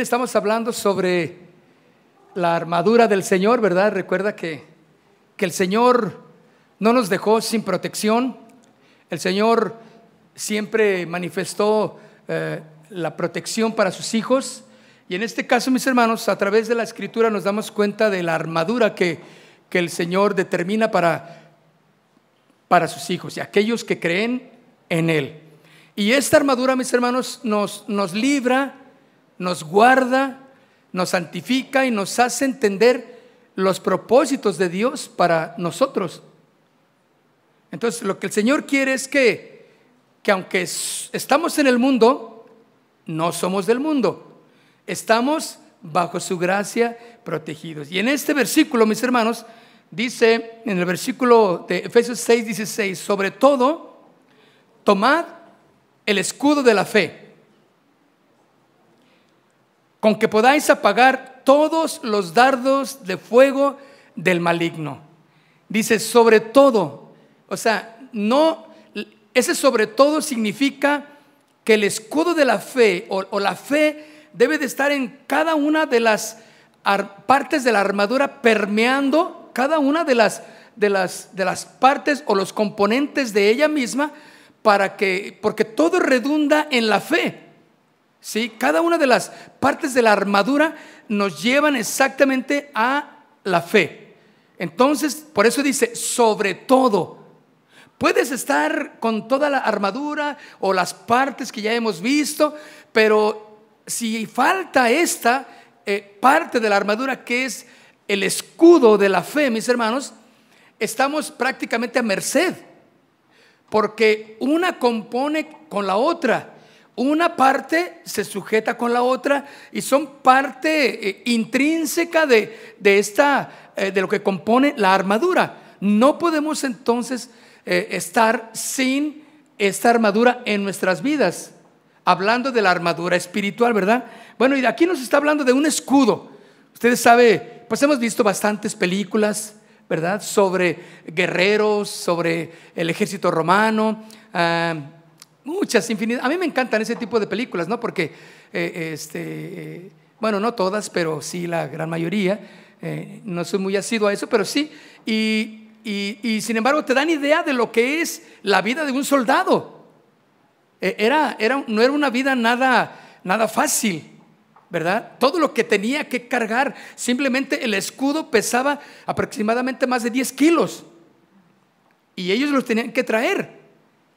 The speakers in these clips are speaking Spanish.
Estamos hablando sobre la armadura del Señor, ¿verdad? Recuerda que, que el Señor no nos dejó sin protección. El Señor siempre manifestó eh, la protección para sus hijos. Y en este caso, mis hermanos, a través de la escritura nos damos cuenta de la armadura que, que el Señor determina para, para sus hijos y aquellos que creen en Él. Y esta armadura, mis hermanos, nos, nos libra, nos guarda, nos santifica y nos hace entender los propósitos de Dios para nosotros. Entonces, lo que el Señor quiere es que, que aunque estamos en el mundo, no somos del mundo. Estamos bajo su gracia protegidos. Y en este versículo, mis hermanos, dice, en el versículo de Efesios 6, 16, sobre todo, tomad el escudo de la fe con que podáis apagar todos los dardos de fuego del maligno. Dice, sobre todo, o sea, no, ese sobre todo significa que el escudo de la fe o, la fe debe de estar en cada una de las partes de la armadura permeando cada una de las, de las, de las partes o los componentes de ella misma para que, porque todo redunda en la fe. ¿Sí? Cada una de las partes de la armadura nos llevan exactamente a la fe. Entonces, por eso dice, sobre todo, puedes estar con toda la armadura o las partes que ya hemos visto, pero si falta esta eh, parte de la armadura que es el escudo de la fe, mis hermanos, estamos prácticamente a merced, porque una compone con la otra. Una parte se sujeta con la otra y son parte eh, intrínseca de, esta, eh, de lo que compone la armadura. No podemos entonces eh, estar sin esta armadura en nuestras vidas. Hablando de la armadura espiritual, ¿verdad? Bueno, y aquí nos está hablando de un escudo. Ustedes saben, pues hemos visto bastantes películas, ¿verdad? Sobre guerreros, sobre el ejército romano. Ah, Muchas, infinitas. A mí me encantan ese tipo de películas, ¿no? Porque, eh, este, bueno, no todas, pero sí la gran mayoría. Eh, no soy muy asiduo a eso, pero sí. Y, y, sin embargo te dan idea de lo que es la vida de un soldado. E, era, era, no era una vida nada, nada fácil, ¿verdad? Todo lo que tenía que cargar, simplemente el escudo pesaba aproximadamente más de 10 kilos. Y ellos los tenían que traer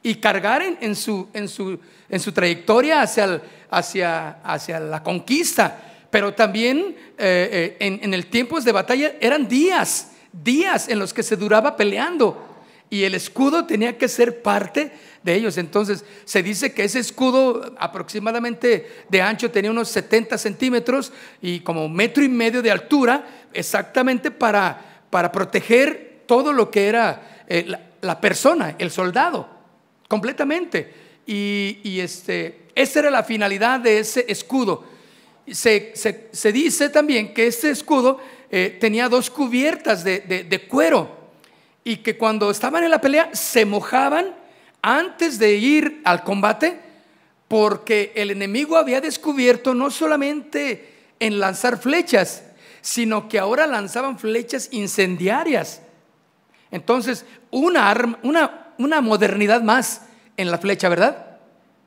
y cargar en, su, en, su, en su, trayectoria hacia, hacia, hacia, la conquista. Pero también eh, eh, en, el tiempos de batalla eran días, días en los que se duraba peleando. Y el escudo tenía que ser parte de ellos. Entonces se dice que ese escudo aproximadamente de ancho tenía unos 70 centímetros y como metro y medio de altura, exactamente para, para proteger todo lo que era eh, la persona, el soldado completamente. Y, este, esa era la finalidad de ese escudo. Se, dice también que este escudo eh, tenía dos cubiertas de, cuero y que cuando estaban en la pelea se mojaban antes de ir al combate porque el enemigo había descubierto no solamente en lanzar flechas, sino que ahora lanzaban flechas incendiarias. Entonces, una, arma, una, una modernidad más en la flecha, ¿verdad?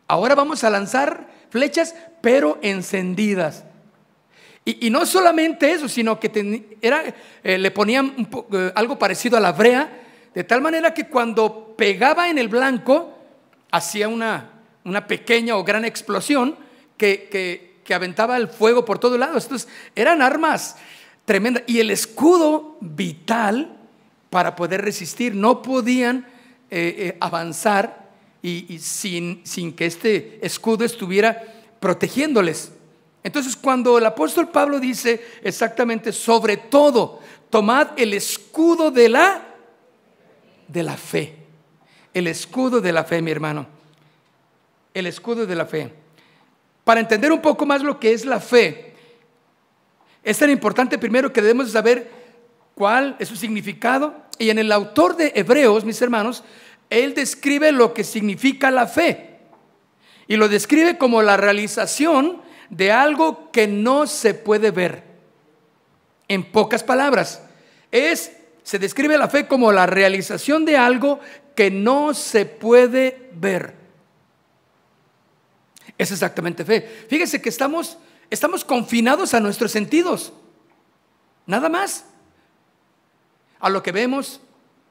Ahora vamos a lanzar flechas, pero encendidas. Y, no solamente eso, sino que era, eh, le ponían eh, algo parecido a la brea, de tal manera que cuando pegaba en el blanco, hacía una, una pequeña o gran explosión que, que, aventaba el fuego por todos lados. Entonces, eran armas tremendas. Y el escudo vital para poder resistir, no podían eh, eh, avanzar y, sin, sin que este escudo estuviera protegiéndoles. Entonces cuando el apóstol Pablo dice exactamente, sobre todo, tomad el escudo de la, de la fe. El escudo de la fe, mi hermano. El escudo de la fe. Para entender un poco más lo que es la fe, es tan importante primero que debemos saber cuál es su significado. Y en el autor de Hebreos, mis hermanos, él describe lo que significa la fe. Y lo describe como la realización de algo que no se puede ver. En pocas palabras, es se describe la fe como la realización de algo que no se puede ver. Es exactamente fe. Fíjese que estamos estamos confinados a nuestros sentidos. Nada más. A lo que vemos,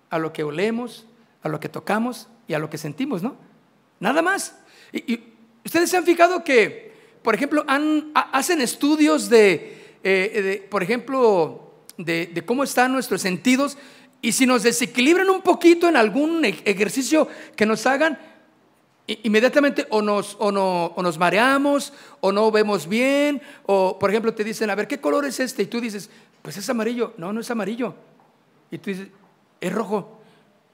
a lo que olemos, a lo que tocamos y a lo que sentimos, ¿no? Nada más. Y, ustedes se han fijado que, por ejemplo, hacen estudios de, eh, por ejemplo, de, cómo están nuestros sentidos y si nos desequilibran un poquito en algún ejercicio que nos hagan, inmediatamente o nos, o, no, o nos mareamos o no vemos bien, o por ejemplo te dicen, a ver, ¿qué color es este? Y tú dices, pues es amarillo. No, no es amarillo. Y tú dices, es rojo.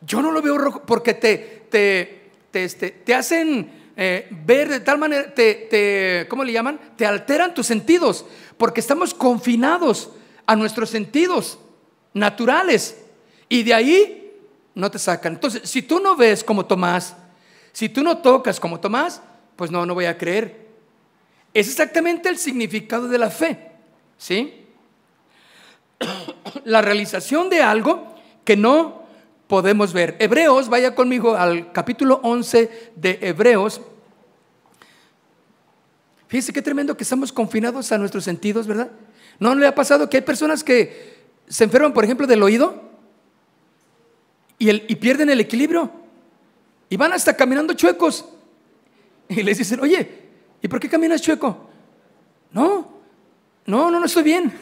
Yo no lo veo rojo porque te, te, te, este, te hacen eh, ver de tal manera, te, te, ¿cómo le llaman? Te alteran tus sentidos porque estamos confinados a nuestros sentidos naturales y de ahí no te sacan. Entonces, si tú no ves como Tomás, si tú no tocas como Tomás, pues no, no voy a creer. Es exactamente el significado de la fe, ¿sí? La realización de algo que no podemos ver. Hebreos, vaya conmigo al capítulo 11 de Hebreos. Fíjese qué tremendo que estamos confinados a nuestros sentidos, ¿verdad? ¿No le ha pasado que hay personas que se enferman, por ejemplo, del oído y, y pierden el equilibrio? Y van hasta caminando chuecos. Y les dicen, oye, ¿y por qué caminas chueco? No, no, no, no estoy bien.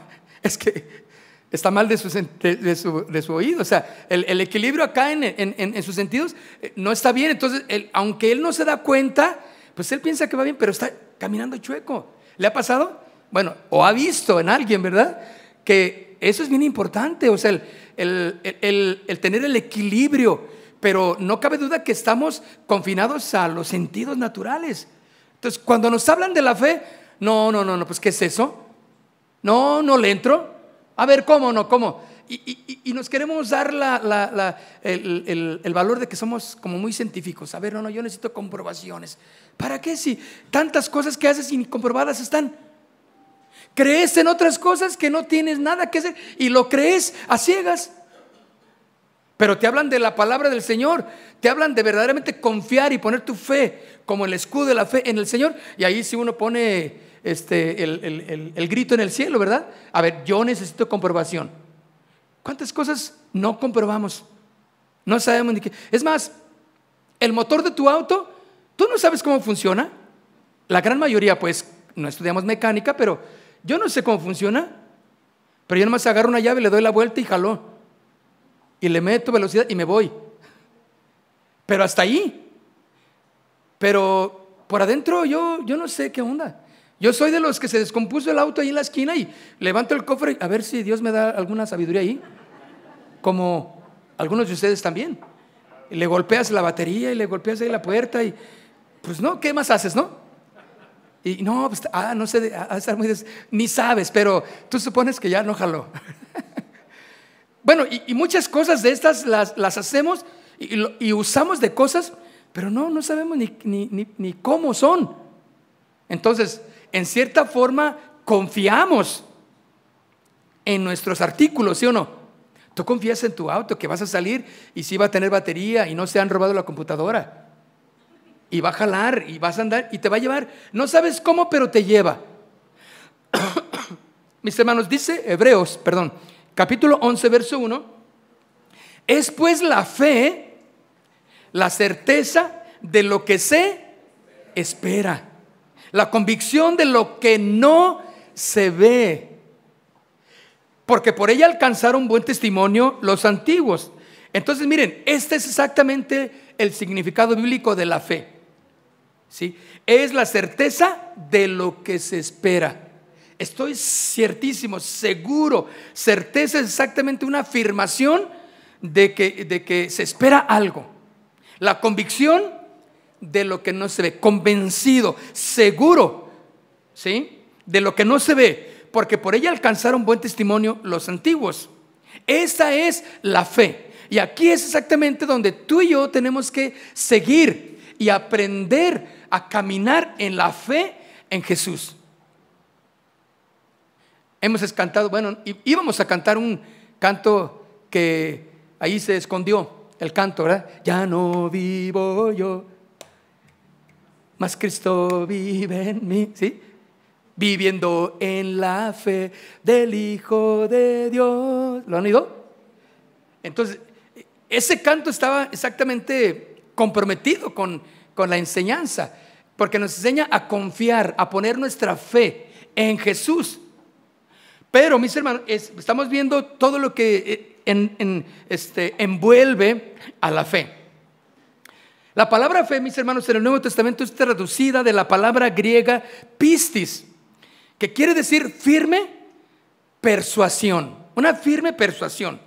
es que está mal de su, de, su, oído. O sea, el, equilibrio acá en, en, sus sentidos eh, no está bien. Entonces, aunque él no se da cuenta, pues él piensa que va bien, pero está caminando chueco. ¿Le ha pasado? Bueno, o ha visto en alguien, ¿verdad? Que eso es bien importante. O sea, el, el tener el equilibrio pero no cabe duda que estamos confinados a los sentidos naturales. Entonces, cuando nos hablan de la fe, no, no, no, no, pues ¿qué es eso? No, no le entro. A ver, ¿cómo no? ¿Cómo? Y, nos queremos dar la, el, el, valor de que somos como muy científicos. A ver, no, no, yo necesito comprobaciones. ¿Para qué si tantas cosas que haces y comprobadas están? Crees en otras cosas que no tienes nada que hacer y lo crees a ciegas. Pero te hablan de la palabra del Señor, te hablan de verdaderamente confiar y poner tu fe como el escudo de la fe en el Señor. Y ahí si uno pone este, el, grito en el cielo, ¿verdad? A ver, yo necesito comprobación. ¿Cuántas cosas no comprobamos? No sabemos ni qué. Es más, el motor de tu auto, tú no sabes cómo funciona. La gran mayoría, pues, no estudiamos mecánica, pero yo no sé cómo funciona. Pero yo nomás agarro una llave, le doy la vuelta y jaló y le meto velocidad y me voy. Pero hasta ahí. Pero por adentro yo, yo no sé qué onda. Yo soy de los que se descompuso el auto ahí en la esquina y levanto el cofre a ver si Dios me da alguna sabiduría ahí. Como algunos de ustedes también. Le golpeas la batería y le golpeas ahí la puerta y pues no, ¿qué más haces, no? Y no, pues, ah, no sé, ah, estar muy ni sabes, pero tú supones que ya no jaló. Bueno, y, muchas cosas de estas las, hacemos y, usamos de cosas, pero no, no sabemos ni, cómo son. Entonces, en cierta forma, confiamos en nuestros artículos, ¿sí o no? Tú confías en tu auto que vas a salir y si va a tener batería y no se han robado la computadora. Y va a jalar y vas a andar y te va a llevar. No sabes cómo, pero te lleva. Mis hermanos, dice Hebreos, perdón, capítulo 11, verso 1, es pues la fe, la certeza de lo que se espera, la convicción de lo que no se ve, porque por ella alcanzaron buen testimonio los antiguos. Entonces, miren, este es exactamente el significado bíblico de la fe. ¿sí? Es la certeza de lo que se espera. Estoy ciertísimo, seguro, certeza es exactamente una afirmación de que, de que se espera algo. La convicción de lo que no se ve, convencido, seguro, ¿sí? De lo que no se ve, porque por ella alcanzaron buen testimonio los antiguos. Esa es la fe. Y aquí es exactamente donde tú y yo tenemos que seguir y aprender a caminar en la fe en Jesús. Hemos cantado, bueno, íbamos a cantar un canto que ahí se escondió el canto, ¿verdad? Ya no vivo yo, mas Cristo vive en mí, ¿sí? Viviendo en la fe del Hijo de Dios. ¿Lo han oído? Entonces, ese canto estaba exactamente comprometido con, con la enseñanza, porque nos enseña a confiar, a poner nuestra fe en Jesús. Pero, mis hermanos, estamos viendo todo lo que eh, este, envuelve a la fe. La palabra fe, mis hermanos, en el Nuevo Testamento es traducida de la palabra griega pistis, que quiere decir firme persuasión, una firme persuasión.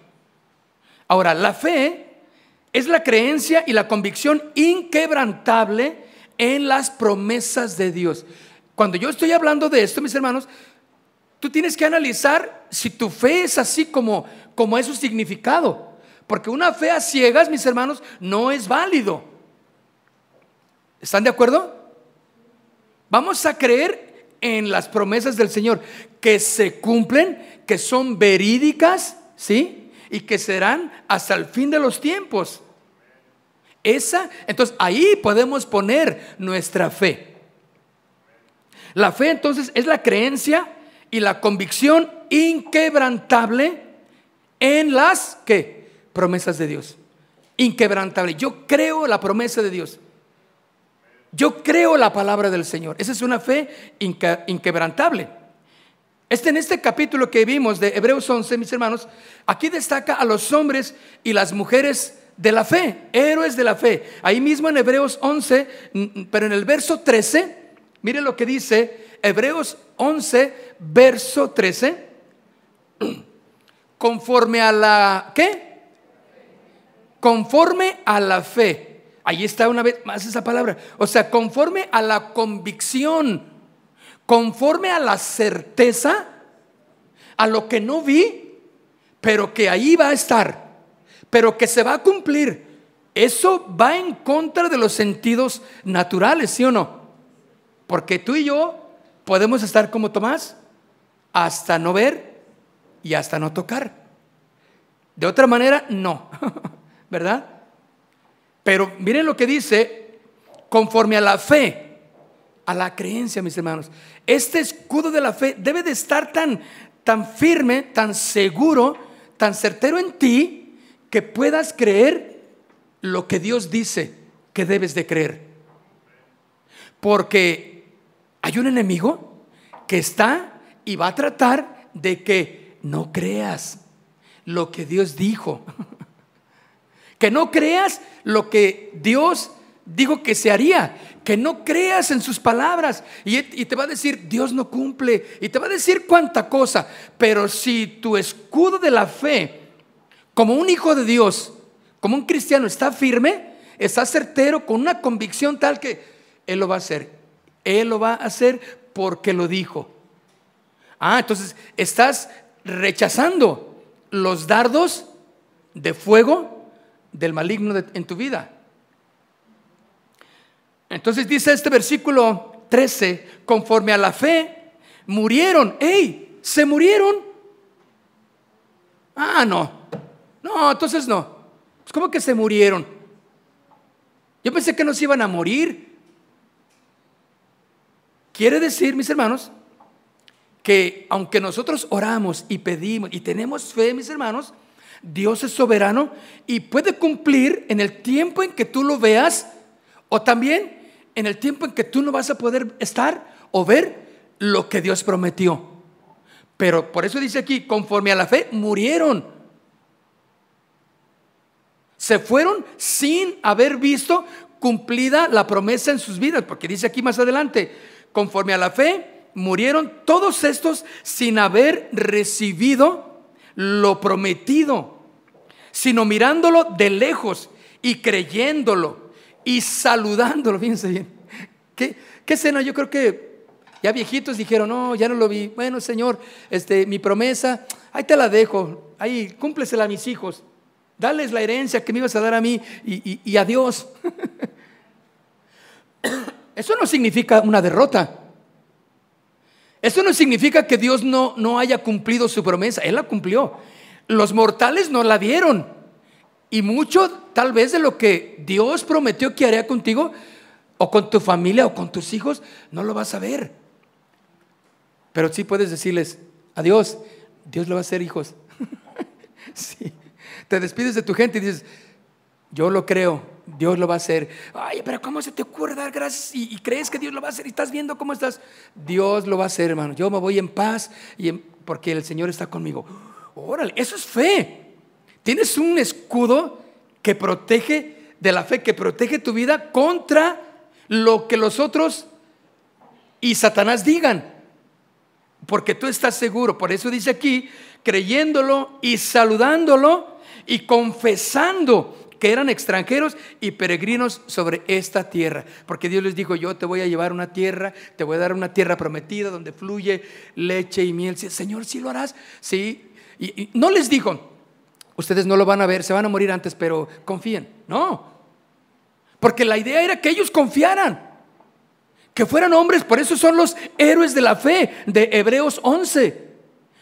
Ahora, la fe es la creencia y la convicción inquebrantable en las promesas de Dios. Cuando yo estoy hablando de esto, mis hermanos, Tú tienes que analizar si tu fe es así como, como es su significado. Porque una fe a ciegas, mis hermanos, no es válido. ¿Están de acuerdo? Vamos a creer en las promesas del Señor que se cumplen, que son verídicas, ¿sí? Y que serán hasta el fin de los tiempos. Esa, entonces ahí podemos poner nuestra fe. La fe entonces es la creencia y la convicción inquebrantable en las ¿qué? promesas de Dios. Inquebrantable. Yo creo la promesa de Dios. Yo creo la palabra del Señor. Esa es una fe inquebrantable. Este, en este capítulo que vimos de Hebreos 11, mis hermanos, aquí destaca a los hombres y las mujeres de la fe, héroes de la fe. Ahí mismo en Hebreos 11, pero en el verso 13, mire lo que dice Hebreos 11, verso 13, conforme a la, ¿qué? Conforme a la fe. Ahí está una vez más esa palabra. O sea, conforme a la convicción, conforme a la certeza, a lo que no vi, pero que ahí va a estar, pero que se va a cumplir. Eso va en contra de los sentidos naturales, ¿sí o no? Porque tú y yo podemos estar como Tomás, hasta no ver y hasta no tocar. De otra manera, no, ¿verdad? Pero miren lo que dice, conforme a la fe, a la creencia, mis hermanos. Este escudo de la fe debe de estar tan, tan firme, tan seguro, tan certero en ti, que puedas creer lo que Dios dice que debes de creer. Porque hay un enemigo que está y va a tratar de que no creas lo que Dios dijo. Que no creas lo que Dios dijo que se haría. Que no creas en sus palabras. Y, te va a decir, Dios no cumple. Y te va a decir cuánta cosa. Pero si tu escudo de la fe, como un hijo de Dios, como un cristiano, está firme, está certero, con una convicción tal que Él lo va a hacer. Él lo va a hacer porque lo dijo. Ah, entonces estás rechazando los dardos de fuego del maligno en tu vida. Entonces dice este versículo 13, conforme a la fe, murieron. ¡Ey! ¿Se murieron? Ah, no. No, entonces no. ¿Cómo que se murieron? Yo pensé que no se iban a morir. Quiere decir, mis hermanos, que aunque nosotros oramos y pedimos y tenemos fe, mis hermanos, Dios es soberano y puede cumplir en el tiempo en que tú lo veas o también en el tiempo en que tú no vas a poder estar o ver lo que Dios prometió. Pero por eso dice aquí, conforme a la fe, murieron. Se fueron sin haber visto cumplida la promesa en sus vidas, porque dice aquí más adelante, conforme a la fe, murieron todos estos sin haber recibido lo prometido, sino mirándolo de lejos y creyéndolo y saludándolo. Fíjense bien. ¿Qué, qué escena? Yo creo que ya viejitos dijeron, no, ya no lo vi. Bueno, Señor, este, mi promesa, ahí te la dejo, ahí cúmplesela a mis hijos. Dales la herencia que me ibas a dar a mí y, y, y adiós. Eso no significa una derrota. Esto no significa que Dios no, no haya cumplido su promesa, Él la cumplió. Los mortales no la dieron. Y mucho tal vez de lo que Dios prometió que haría contigo, o con tu familia, o con tus hijos, no lo vas a ver. Pero sí puedes decirles, adiós, Dios lo va a hacer, hijos. sí. Te despides de tu gente y dices, yo lo creo, Dios lo va a hacer. Ay, pero ¿cómo se te ocurre dar gracias y, crees que Dios lo va a hacer y estás viendo cómo estás? Dios lo va a hacer, hermano. Yo me voy en paz y porque el Señor está conmigo. Órale, eso es fe. Tienes un escudo que protege de la fe, que protege tu vida contra lo que los otros y Satanás digan. Porque tú estás seguro. Por eso dice aquí, creyéndolo y saludándolo y confesando que eran extranjeros y peregrinos sobre esta tierra. Porque Dios les dijo, yo te voy a llevar una tierra, te voy a dar una tierra prometida donde fluye leche y miel. Señor, ¿sí lo harás? Sí. Y, no les dijo, ustedes no lo van a ver, se van a morir antes, pero confíen. No. Porque la idea era que ellos confiaran. Que fueran hombres, por eso son los héroes de la fe de Hebreos 11.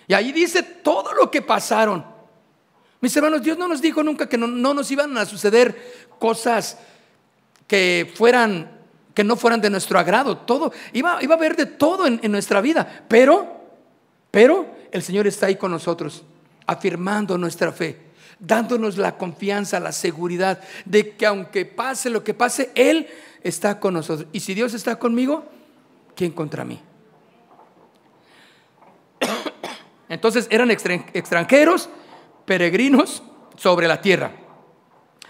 Y ahí dice todo lo que pasaron. Mis hermanos, Dios no nos dijo nunca que no, nos iban a suceder cosas que fueran, que no fueran de nuestro agrado. Todo, iba, iba a haber de todo en, en nuestra vida. Pero, pero el Señor está ahí con nosotros, afirmando nuestra fe, dándonos la confianza, la seguridad de que aunque pase lo que pase, Él está con nosotros. Y si Dios está conmigo, ¿quién contra mí? Entonces eran extranjeros peregrinos sobre la tierra.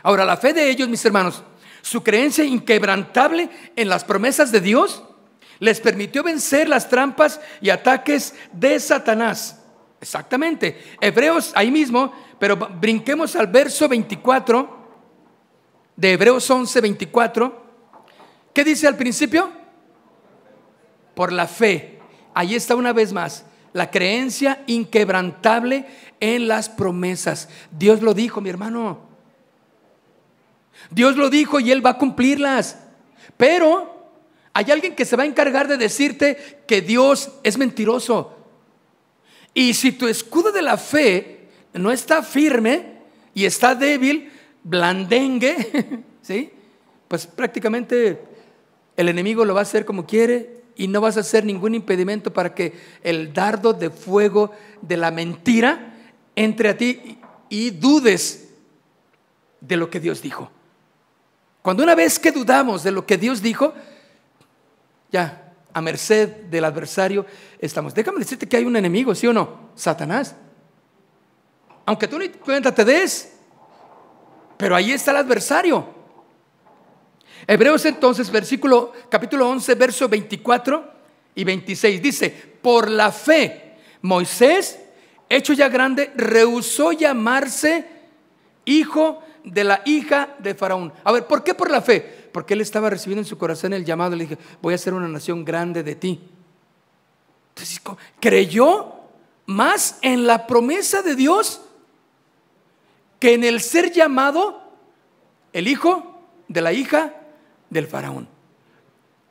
Ahora, la fe de ellos, mis hermanos, su creencia inquebrantable en las promesas de Dios, les permitió vencer las trampas y ataques de Satanás. Exactamente. Hebreos ahí mismo, pero brinquemos al verso 24 de Hebreos 11, 24. ¿Qué dice al principio? Por la fe. Ahí está una vez más la creencia inquebrantable en las promesas. Dios lo dijo, mi hermano. Dios lo dijo y Él va a cumplirlas. Pero hay alguien que se va a encargar de decirte que Dios es mentiroso. Y si tu escudo de la fe no está firme y está débil, blandengue, ¿sí? Pues prácticamente el enemigo lo va a hacer como quiere y no vas a hacer ningún impedimento para que el dardo de fuego de la mentira entre a ti y dudes de lo que Dios dijo. Cuando una vez que dudamos de lo que Dios dijo, ya, a merced del adversario estamos. Déjame decirte que hay un enemigo, ¿sí o no? Satanás. Aunque tú ni cuenta te des, pero ahí está el adversario. Hebreos entonces, versículo, capítulo 11, verso 24 y 26, dice, por la fe, Moisés, hecho ya grande, rehusó llamarse hijo de la hija de Faraón. A ver, ¿por qué por la fe? Porque él estaba recibiendo en su corazón el llamado, le dije, voy a ser una nación grande de ti. Entonces, creyó más en la promesa de Dios que en el ser llamado el hijo de la hija del faraón.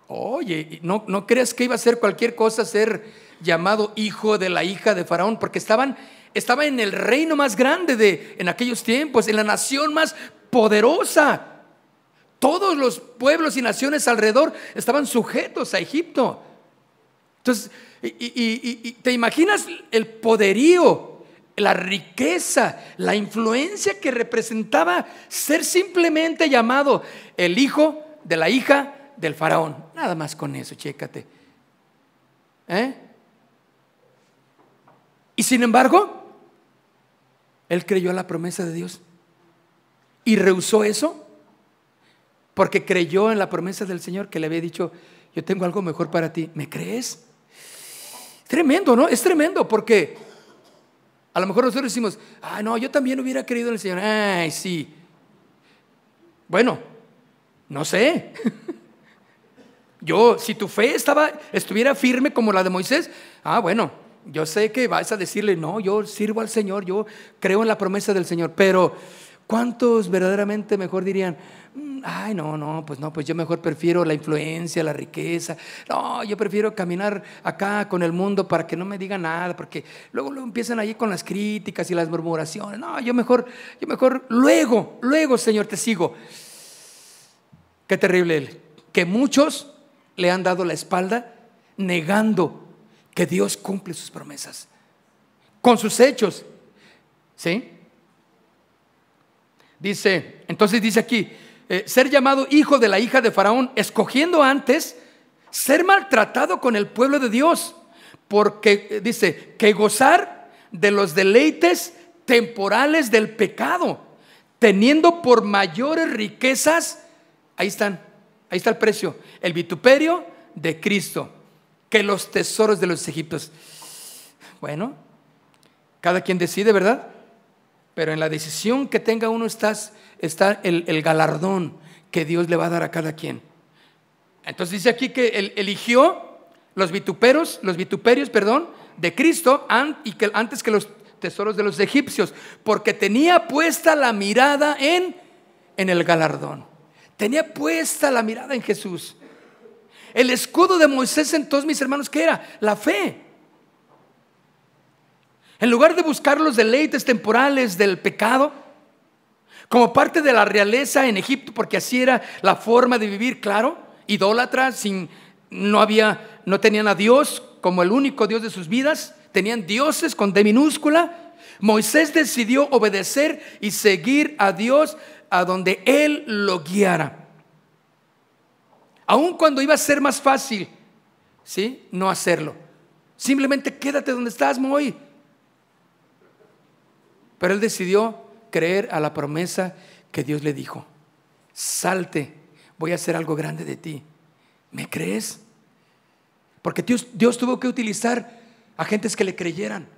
Oye, ¿no, ¿no crees que iba a ser cualquier cosa ser llamado hijo de la hija de faraón? Porque estaban, estaba en el reino más grande de en aquellos tiempos, en la nación más poderosa. Todos los pueblos y naciones alrededor estaban sujetos a Egipto. Entonces, y, te imaginas el poderío, la riqueza, la influencia que representaba ser simplemente llamado el hijo de la hija del faraón. Nada más con eso, chécate. ¿Eh? Y sin embargo, él creyó a la promesa de Dios y rehusó eso porque creyó en la promesa del Señor que le había dicho, yo tengo algo mejor para ti. ¿Me crees? Tremendo, ¿no? Es tremendo porque a lo mejor nosotros decimos, ah, no, yo también hubiera creído en el Señor. Ay, sí. Bueno, no sé. Yo, si tu fe estaba, estuviera firme como la de Moisés, ah, bueno, yo sé que vas a decirle, no, yo sirvo al Señor, yo creo en la promesa del Señor, pero ¿Cuántos verdaderamente mejor dirían, mm, ay, no, no, pues no, pues yo mejor prefiero la influencia, la riqueza. No, yo prefiero caminar acá con el mundo para que no me diga nada, porque luego, luego empiezan ahí con las críticas y las murmuraciones. No, yo mejor, yo mejor, luego, luego, Señor, te sigo. Qué terrible que muchos le han dado la espalda negando que Dios cumple sus promesas con sus hechos. ¿Sí? Dice, entonces dice aquí, eh, ser llamado hijo de la hija de Faraón, escogiendo antes ser maltratado con el pueblo de Dios, porque eh, dice, que gozar de los deleites temporales del pecado, teniendo por mayores riquezas, ahí están, ahí está el precio, el vituperio de Cristo, que los tesoros de los egipcios. Bueno, cada quien decide, ¿verdad? Pero en la decisión que tenga uno está, el, el, galardón que Dios le va a dar a cada quien. Entonces dice aquí que él eligió los vituperos, los vituperios, perdón, de Cristo y que antes que los tesoros de los egipcios, porque tenía puesta la mirada en, en el galardón. Tenía puesta la mirada en Jesús. El escudo de Moisés entonces, mis hermanos, ¿qué era? La fe. En lugar de buscar los deleites temporales del pecado, como parte de la realeza en Egipto, porque así era la forma de vivir, claro, idólatra, sin, no había, no tenían a Dios como el único Dios de sus vidas, tenían dioses con D minúscula. Moisés decidió obedecer y seguir a Dios a donde Él lo guiara. Aun cuando iba a ser más fácil, ¿sí? No hacerlo. Simplemente quédate donde estás, Moy. Pero él decidió creer a la promesa que Dios le dijo. Salte, voy a hacer algo grande de ti. ¿Me crees? Porque Dios, Dios tuvo que utilizar a gentes que le creyeran.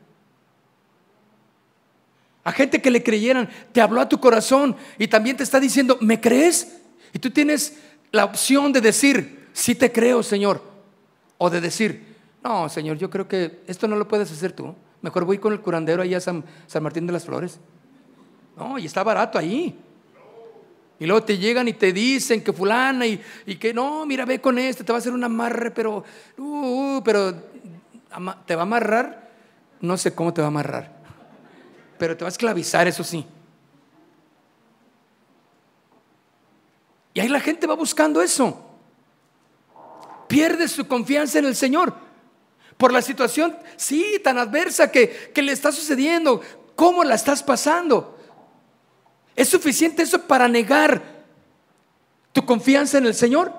A gente que le creyeran, te habló a tu corazón y también te está diciendo, ¿me crees? Y tú tienes la opción de decir, sí te creo, Señor. O de decir, no, Señor, yo creo que esto no lo puedes hacer tú. Mejor voy con el curandero allá a San, Martín de las Flores. No, y está barato ahí. Y luego te llegan y te dicen que fulana y, que no, mira, ve con este, te va a hacer un amarre, pero, uh, pero te va a amarrar, no sé cómo te va a amarrar, pero te va a esclavizar, eso sí. Y ahí la gente va buscando eso. Pierde su confianza en el Señor por la situación, sí, tan adversa que, le está sucediendo. ¿Cómo la estás pasando? ¿Es suficiente eso para negar tu confianza en el Señor?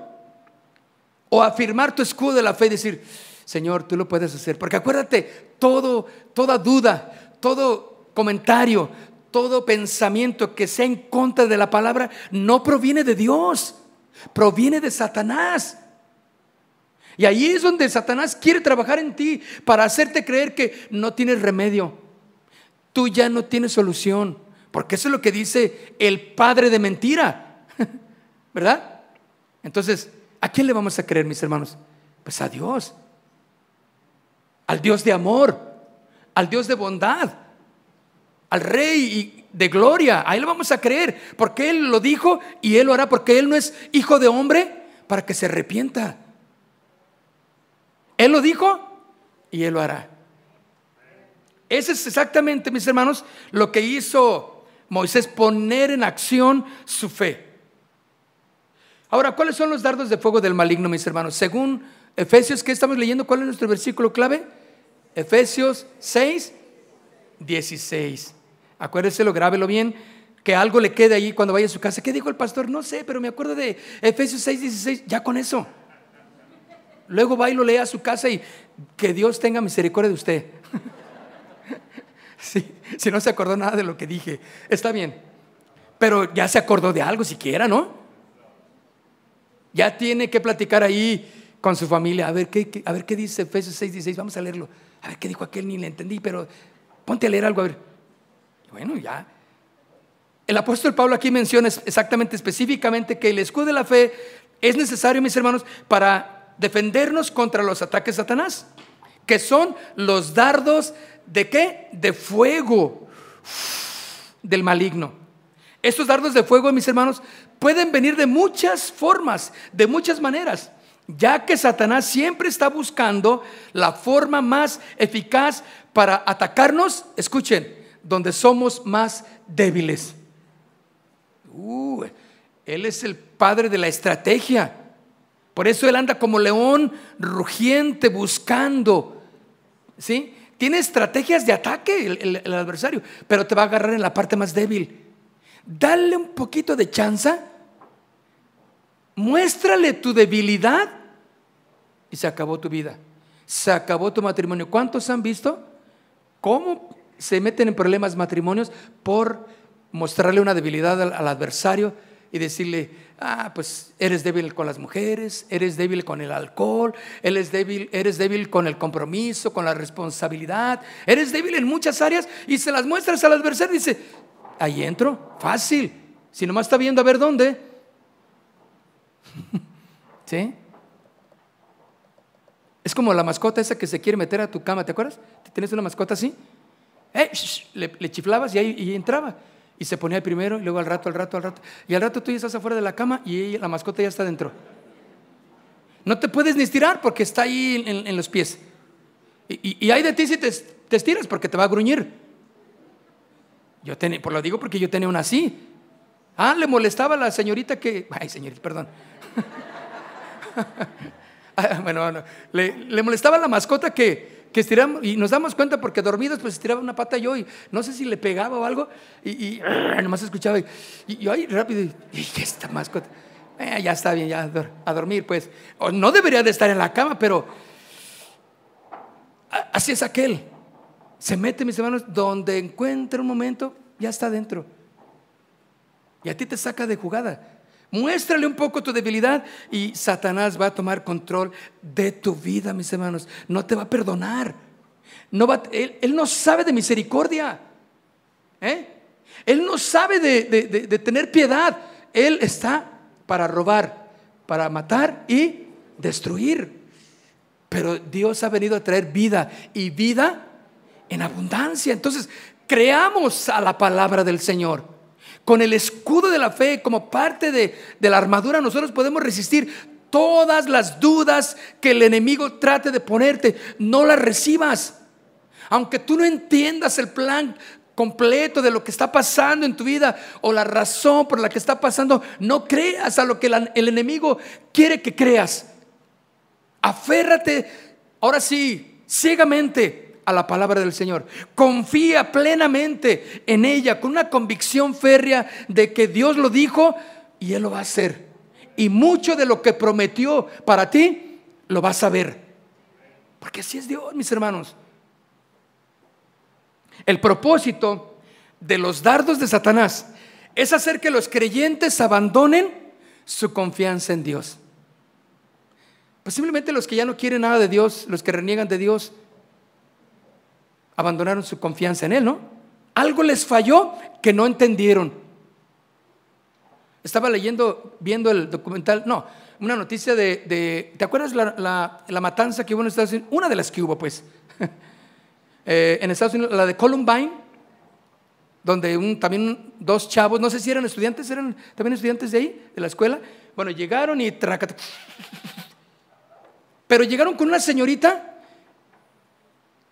O afirmar tu escudo de la fe y decir, Señor, tú lo puedes hacer. Porque acuérdate, todo, toda duda, todo comentario, todo pensamiento que sea en contra de la palabra no proviene de Dios, proviene de Satanás. Y ahí es donde Satanás quiere trabajar en ti para hacerte creer que no tienes remedio. Tú ya no tienes solución. Porque eso es lo que dice el padre de mentira. ¿Verdad? Entonces, ¿a quién le vamos a creer, mis hermanos? Pues a Dios. Al Dios de amor. Al Dios de bondad. Al Rey de gloria. A Él vamos a creer. Porque Él lo dijo y Él lo hará. Porque Él no es hijo de hombre para que se arrepienta. Él lo dijo y Él lo hará. Ese es exactamente, mis hermanos, lo que hizo Moisés, poner en acción su fe. Ahora, ¿cuáles son los dardos de fuego del maligno, mis hermanos? Según Efesios, ¿qué estamos leyendo? ¿Cuál es nuestro versículo clave? Efesios 6, 16. Acuérdeselo, grábelo bien, que algo le quede ahí cuando vaya a su casa. ¿Qué dijo el pastor? No sé, pero me acuerdo de Efesios 6, 16. Ya con eso. Luego va y lo lee a su casa y que Dios tenga misericordia de usted. si no se acordó nada de lo que dije, está bien. Pero ya se acordó de algo siquiera, ¿no? Ya tiene que platicar ahí con su familia. A ver qué, a ver qué dice Efesios 6, 16. Vamos a leerlo. A ver qué dijo aquel, ni le entendí, pero ponte a leer algo. Bueno, ya. El apóstol Pablo aquí menciona exactamente, específicamente, que el escudo de la fe es necesario, mis hermanos, para defendernos contra los ataques de Satanás, que son los dardos de qué? De fuego del maligno. estos dardos de fuego, mis hermanos, pueden venir de muchas formas, de muchas maneras, ya que Satanás siempre está buscando la forma más eficaz para atacarnos, escuchen, donde somos más débiles. Uh, él es el padre de la estrategia. Por eso él anda como león rugiente buscando. ¿Sí? Tiene estrategias de ataque el, adversario, pero te va a agarrar en la parte más débil. Dale un poquito de chanza, muéstrale tu debilidad y se acabó tu vida. Se acabó tu matrimonio. ¿Cuántos han visto cómo se meten en problemas matrimonios por mostrarle una debilidad al, adversario y decirle, ah, pues eres débil con las mujeres, eres débil con el alcohol, eres débil, eres débil con el compromiso, con la responsabilidad, eres débil en muchas áreas y se las muestras al adversario y dice, ahí entro, fácil, si nomás está viendo a ver dónde. ¿Sí? Es como la mascota esa que se quiere meter a tu cama, ¿te acuerdas? ¿Tienes una mascota así? Eh, le, chiflabas y ahí y entraba. Y se ponía primero y luego al rato, al rato, al rato. Y al rato tú ya estás afuera de la cama y la mascota ya está dentro. No te puedes ni estirar porque está ahí en, los pies. Y, hay de ti si te, estiras porque te va a gruñir. Yo tenía, por lo digo porque yo tenía una así. Ah, le molestaba a la señorita que. Ay, señorita, perdón. Ah, bueno, bueno, le, le molestaba a la mascota que, que estiramos, y nos damos cuenta porque dormidos pues estiraba una pata yo y no sé si le pegaba o algo, y, y nomás escuchaba, y, yo ahí rápido, y, y esta mascota, eh, ya está bien, ya a dormir pues, no debería de estar en la cama, pero así es aquel, se mete mis hermanos donde encuentra un momento, ya está dentro, y a ti te saca de jugada. Muéstrale un poco tu debilidad y Satanás va a tomar control de tu vida, mis hermanos. No te va a perdonar. No va, él, no sabe de misericordia. ¿eh? Él no sabe de tener piedad. Él está para robar, para matar y destruir. Pero Dios ha venido a traer vida y vida en abundancia. Entonces, creamos a la palabra del Señor. Con el escudo de la fe como parte de, la armadura nosotros podemos resistir todas las dudas que el enemigo trate de ponerte. No las recibas. Aunque tú no entiendas el plan completo de lo que está pasando en tu vida o la razón por la que está pasando, no creas a lo que el enemigo quiere que creas. Aférrate, ahora sí, ciegamente a la palabra del Señor. Confía plenamente en ella con una convicción férrea de que Dios lo dijo y Él lo va a hacer. Y mucho de lo que prometió para ti lo vas a ver. Porque así es Dios, mis hermanos. El propósito de los dardos de Satanás es hacer que los creyentes abandonen su confianza en Dios. Posiblemente los que ya no quieren nada de Dios, los que reniegan de Dios, abandonaron su confianza en Él, ¿no? Algo les falló que no entendieron. Estaba leyendo, viendo el documental, no, una noticia de, ¿te acuerdas la, matanza que hubo en Estados Unidos? Una de las que hubo, pues, eh, en Estados Unidos, la de Columbine, donde también dos chavos, no sé si eran estudiantes, eran también estudiantes de ahí, de la escuela, bueno, llegaron y tracat... Pero llegaron con una señorita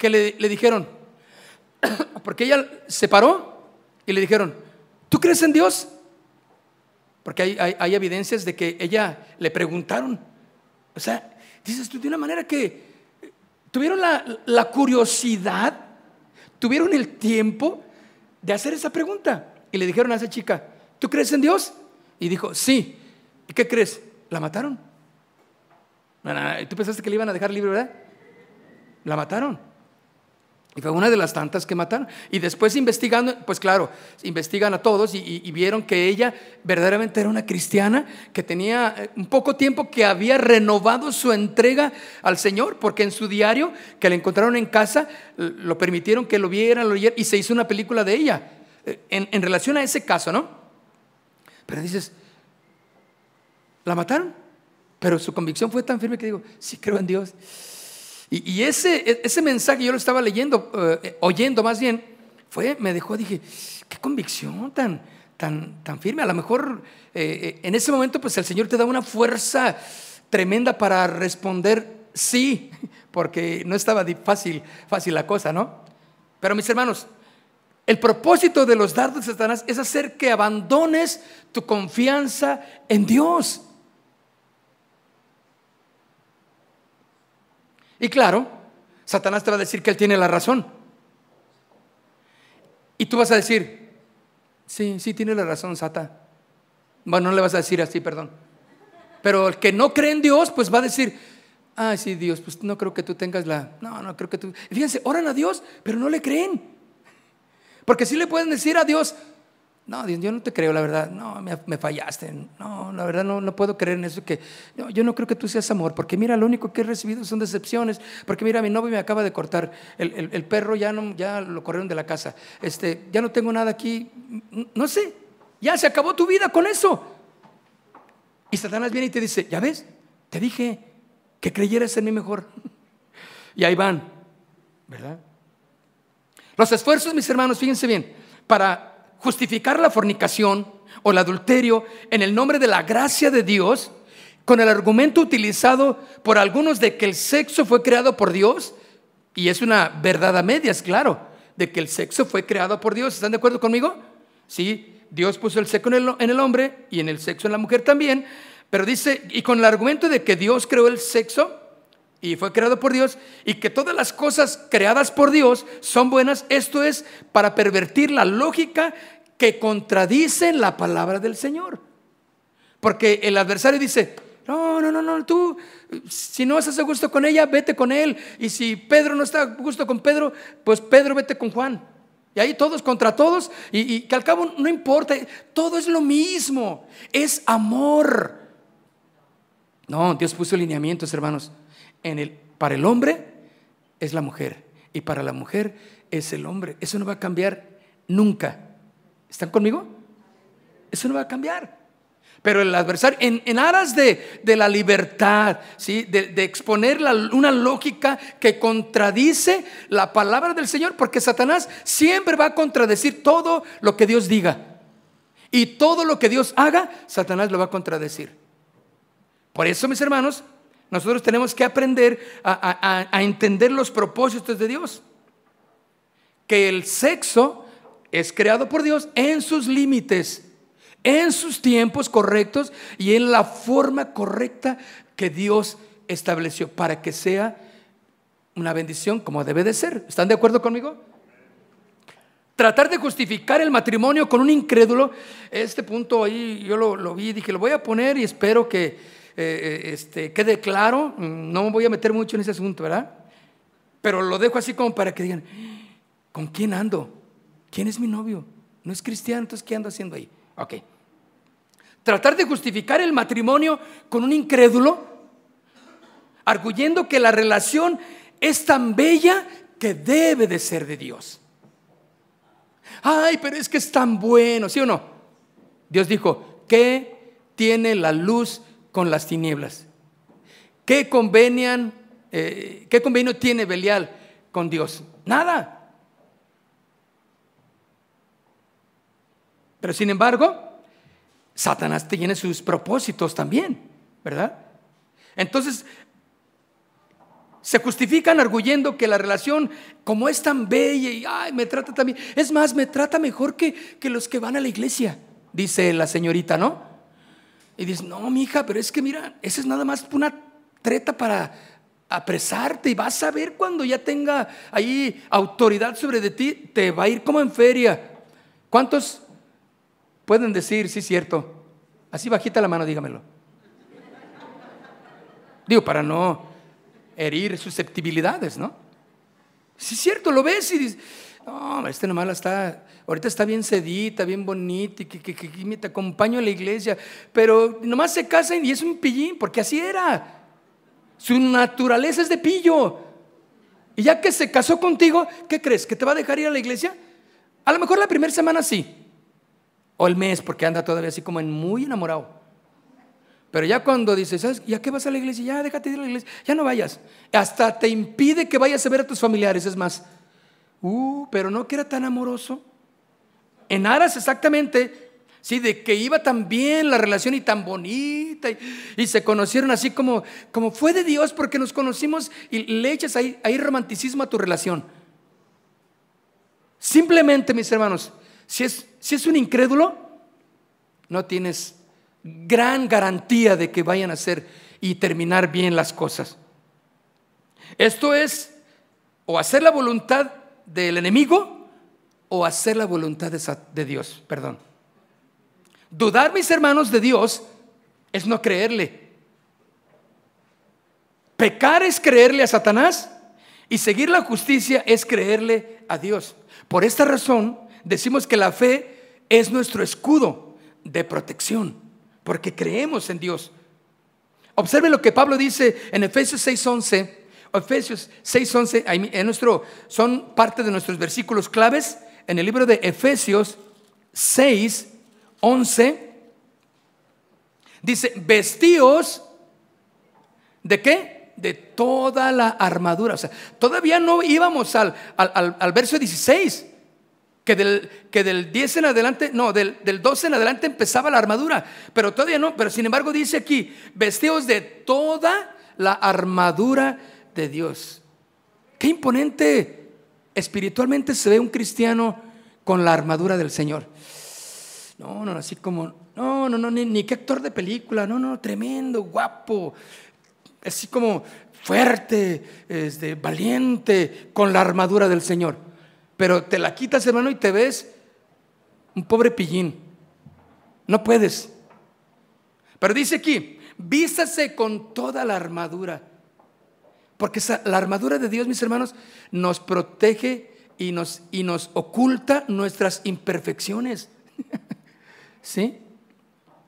que le, dijeron, porque ella se paró y le dijeron, ¿tú crees en Dios? Porque hay, evidencias de que ella le preguntaron. O sea, dices tú de una manera que tuvieron la, la curiosidad, tuvieron el tiempo de hacer esa pregunta. Y le dijeron a esa chica, ¿tú crees en Dios? Y dijo, sí. ¿Y qué crees? ¿La mataron? ¿Tú pensaste que le iban a dejar libre, verdad? La mataron. Y fue una de las tantas que mataron. Y después investigando, pues claro, investigan a todos y, vieron que ella verdaderamente era una cristiana que tenía eh, un poco tiempo que había renovado su entrega al Señor, porque en su diario que le encontraron en casa, lo permitieron que lo vieran, lo y se hizo una película de ella eh, en, en relación a ese caso, ¿no? Pero dices, ¿la mataron? Pero su convicción fue tan firme que digo, sí creo en Dios. Y, ese, ese mensaje yo lo estaba leyendo, eh, oyendo más bien, fue, me dejó, dije, qué convicción tan, tan, tan firme. A lo mejor eh, eh, en ese momento pues el Señor te da una fuerza tremenda para responder sí, porque no estaba fácil, fácil la cosa, ¿no? Pero mis hermanos, el propósito de los dardos de Satanás es hacer que abandones tu confianza en Dios. Y claro, Satanás te va a decir que él tiene la razón. Y tú vas a decir, sí, sí tiene la razón, Sata. Bueno, no le vas a decir así, perdón. Pero el que no cree en Dios, pues va a decir, ah, sí, Dios, pues no creo que tú tengas la... No, no creo que tú... Fíjense, oran a Dios, pero no le creen. Porque si le pueden decir a Dios, no, yo no te creo, la verdad. No, me, fallaste. No, la verdad no, no puedo creer en eso. Que, yo no creo que tú seas amor, porque mira, lo único que he recibido son decepciones. Porque mira, mi novio me acaba de cortar. El, perro ya, no, ya lo corrieron de la casa. Este, ya no tengo nada aquí. No sé, ya se acabó tu vida con eso. Y Satanás viene y te dice, ya ves, te dije que creyeras en mí mejor. Y ahí van, ¿verdad? Los esfuerzos, mis hermanos, fíjense bien, para justificar la fornicación o el adulterio en el nombre de la gracia de Dios, con el argumento utilizado por algunos de que el sexo fue creado por Dios, y es una verdad a medias, claro, de que el sexo fue creado por Dios. ¿Están de acuerdo conmigo? Sí, Dios puso el sexo en el, en el hombre y en el sexo en la mujer también, pero dice, y con el argumento de que Dios creó el sexo, y fue creado por Dios y que todas las cosas creadas por Dios son buenas, esto es para pervertir la lógica que contradice la palabra del Señor. Porque el adversario dice, no, no, no, no, tú, si no estás a gusto con ella, vete con él. Y si Pedro no está a gusto con Pedro, pues Pedro vete con Juan. Y ahí todos contra todos, y, y que al cabo no importa, todo es lo mismo, es amor. No, Dios puso lineamientos, hermanos el, para el hombre es la mujer y para la mujer es el hombre. Eso no va a cambiar nunca. ¿Están conmigo? Eso no va a cambiar. Pero el adversario, en, aras de, la libertad, ¿sí? de, exponer una lógica que contradice la palabra del Señor, porque Satanás siempre va a contradecir todo lo que Dios diga. Y todo lo que Dios haga, Satanás lo va a contradecir. Por eso, mis hermanos, nosotros tenemos que aprender a, entender los propósitos de Dios. Que el sexo es creado por Dios en sus límites, en sus tiempos correctos y en la forma correcta que Dios estableció para que sea una bendición como debe de ser. ¿Están de acuerdo conmigo? Tratar de justificar el matrimonio con un incrédulo, este punto ahí yo lo, lo vi, dije, lo voy a poner y espero que, eh, eh, este, quede claro, no me voy a meter mucho en ese asunto, ¿verdad? Pero lo dejo así como para que digan, ¿con quién ando? ¿Quién es mi novio? No es cristiano, entonces ¿qué ando haciendo ahí? Ok. Tratar de justificar el matrimonio con un incrédulo, arguyendo que la relación es tan bella que debe de ser de Dios. Ay, pero es que es tan bueno, ¿sí o no? Dios dijo, ¿qué tiene la luz con las tinieblas. ¿Qué, convenian, eh, ¿Qué convenio tiene Belial con Dios? Nada. Pero sin embargo, Satanás tiene sus propósitos también, ¿verdad? Entonces, se justifican arguyendo que la relación, como es tan bella y ay, me trata también, es más, me trata mejor que, que los que van a la iglesia, dice la señorita, ¿no? Y dices, no, mi hija, pero es que mira, esa es nada más una treta para apresarte y vas a ver cuando ya tenga ahí autoridad sobre de ti, te va a ir como en feria. ¿Cuántos pueden decir, sí, cierto? Así bajita la mano, dígamelo. Digo, para no herir susceptibilidades, ¿no? Sí, cierto, lo ves y dices, no, este nomás está, ahorita está bien sedita, bien bonita, y que, que, que, te acompaño a la iglesia, pero nomás se casan y es un pillín, porque así era. Su naturaleza es de pillo. Y ya que se casó contigo, ¿qué crees? ¿Que te va a dejar ir a la iglesia? A lo mejor la primera semana sí, o el mes, porque anda todavía así como en muy enamorado. Pero ya cuando dices. ¿Ya qué vas a la iglesia? Ya déjate ir a la iglesia, ya no vayas. Hasta te impide que vayas a ver a tus familiares, es más. Uh, pero no que era tan amoroso. En aras exactamente Sí, de que iba tan bien la relación y tan bonita y, se conocieron así como, como fue de Dios porque nos conocimos y le echas ahí, ahí romanticismo a tu relación. Simplemente, mis hermanos, si es, si es un incrédulo, no tienes gran garantía de que vayan a hacer y terminar bien las cosas. Esto es o hacer la voluntad del enemigo o hacer la voluntad de Dios, perdón. Dudar, mis hermanos, de Dios es no creerle. Pecar es creerle a Satanás y seguir la justicia es creerle a Dios. Por esta razón decimos que la fe es nuestro escudo de protección, porque creemos en Dios. Observe lo que Pablo dice en Efesios 6:11. Efesios 6:11 en nuestro son parte de nuestros versículos claves en el libro de Efesios 6 11, dice, vestíos de qué? De toda la armadura. O sea, todavía no íbamos al, al, verso 16, que del, que del 10 en adelante, no, del, del 12 en adelante empezaba la armadura, pero todavía no, pero sin embargo dice aquí, vestíos de toda la armadura de Dios. Qué imponente espiritualmente se ve un cristiano con la armadura del Señor. No, no, así como, no, no, no, ni, qué actor de película, no, no, tremendo, guapo, así como fuerte, este, valiente, con la armadura del Señor. Pero te la quitas, hermano, y te ves un pobre pillín. No puedes. Pero dice aquí, vístase con toda la armadura. Porque la armadura de Dios, mis hermanos, nos protege y nos, y nos oculta nuestras imperfecciones. ¿Sí?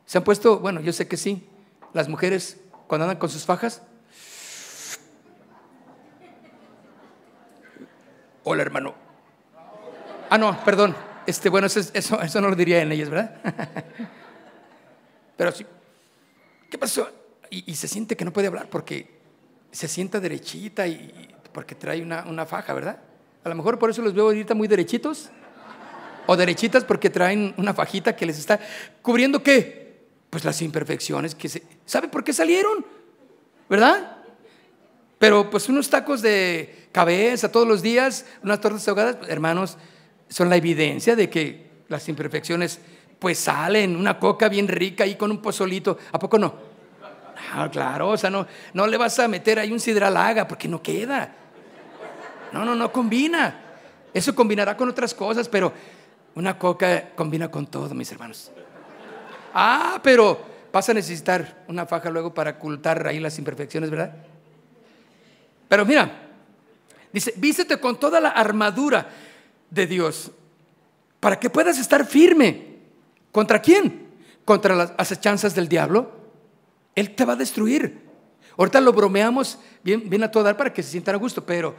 ¿Se han puesto? Bueno, yo sé que sí. Las mujeres cuando andan con sus fajas. Hola, hermano. Ah, no, perdón. Este, bueno, eso, eso, no lo diría en ellas, ¿verdad? Pero sí. ¿Qué pasó? Y, se siente que no puede hablar porque se sienta derechita y porque trae una, una faja, ¿verdad? A lo mejor por eso los veo ahorita muy derechitos. O derechitas porque traen una fajita que les está cubriendo qué? Pues las imperfecciones que se... ¿Sabe por qué salieron? ¿Verdad? Pero pues unos tacos de cabeza todos los días, unas tortas ahogadas, hermanos, son la evidencia de que las imperfecciones pues salen, una coca bien rica ahí con un pozolito, ¿a poco no? Ah, claro, o sea, no, no le vas a meter ahí un sidralaga porque no queda. No, no, no combina. Eso combinará con otras cosas, pero una coca combina con todo, mis hermanos. Ah, pero vas a necesitar una faja luego para ocultar ahí las imperfecciones, ¿verdad? Pero mira, dice, vístete con toda la armadura de Dios para que puedas estar firme. ¿Contra quién? Contra las acechanzas del diablo. Él te va a destruir. Ahorita lo bromeamos bien, bien a todo dar para que se sientan a gusto, pero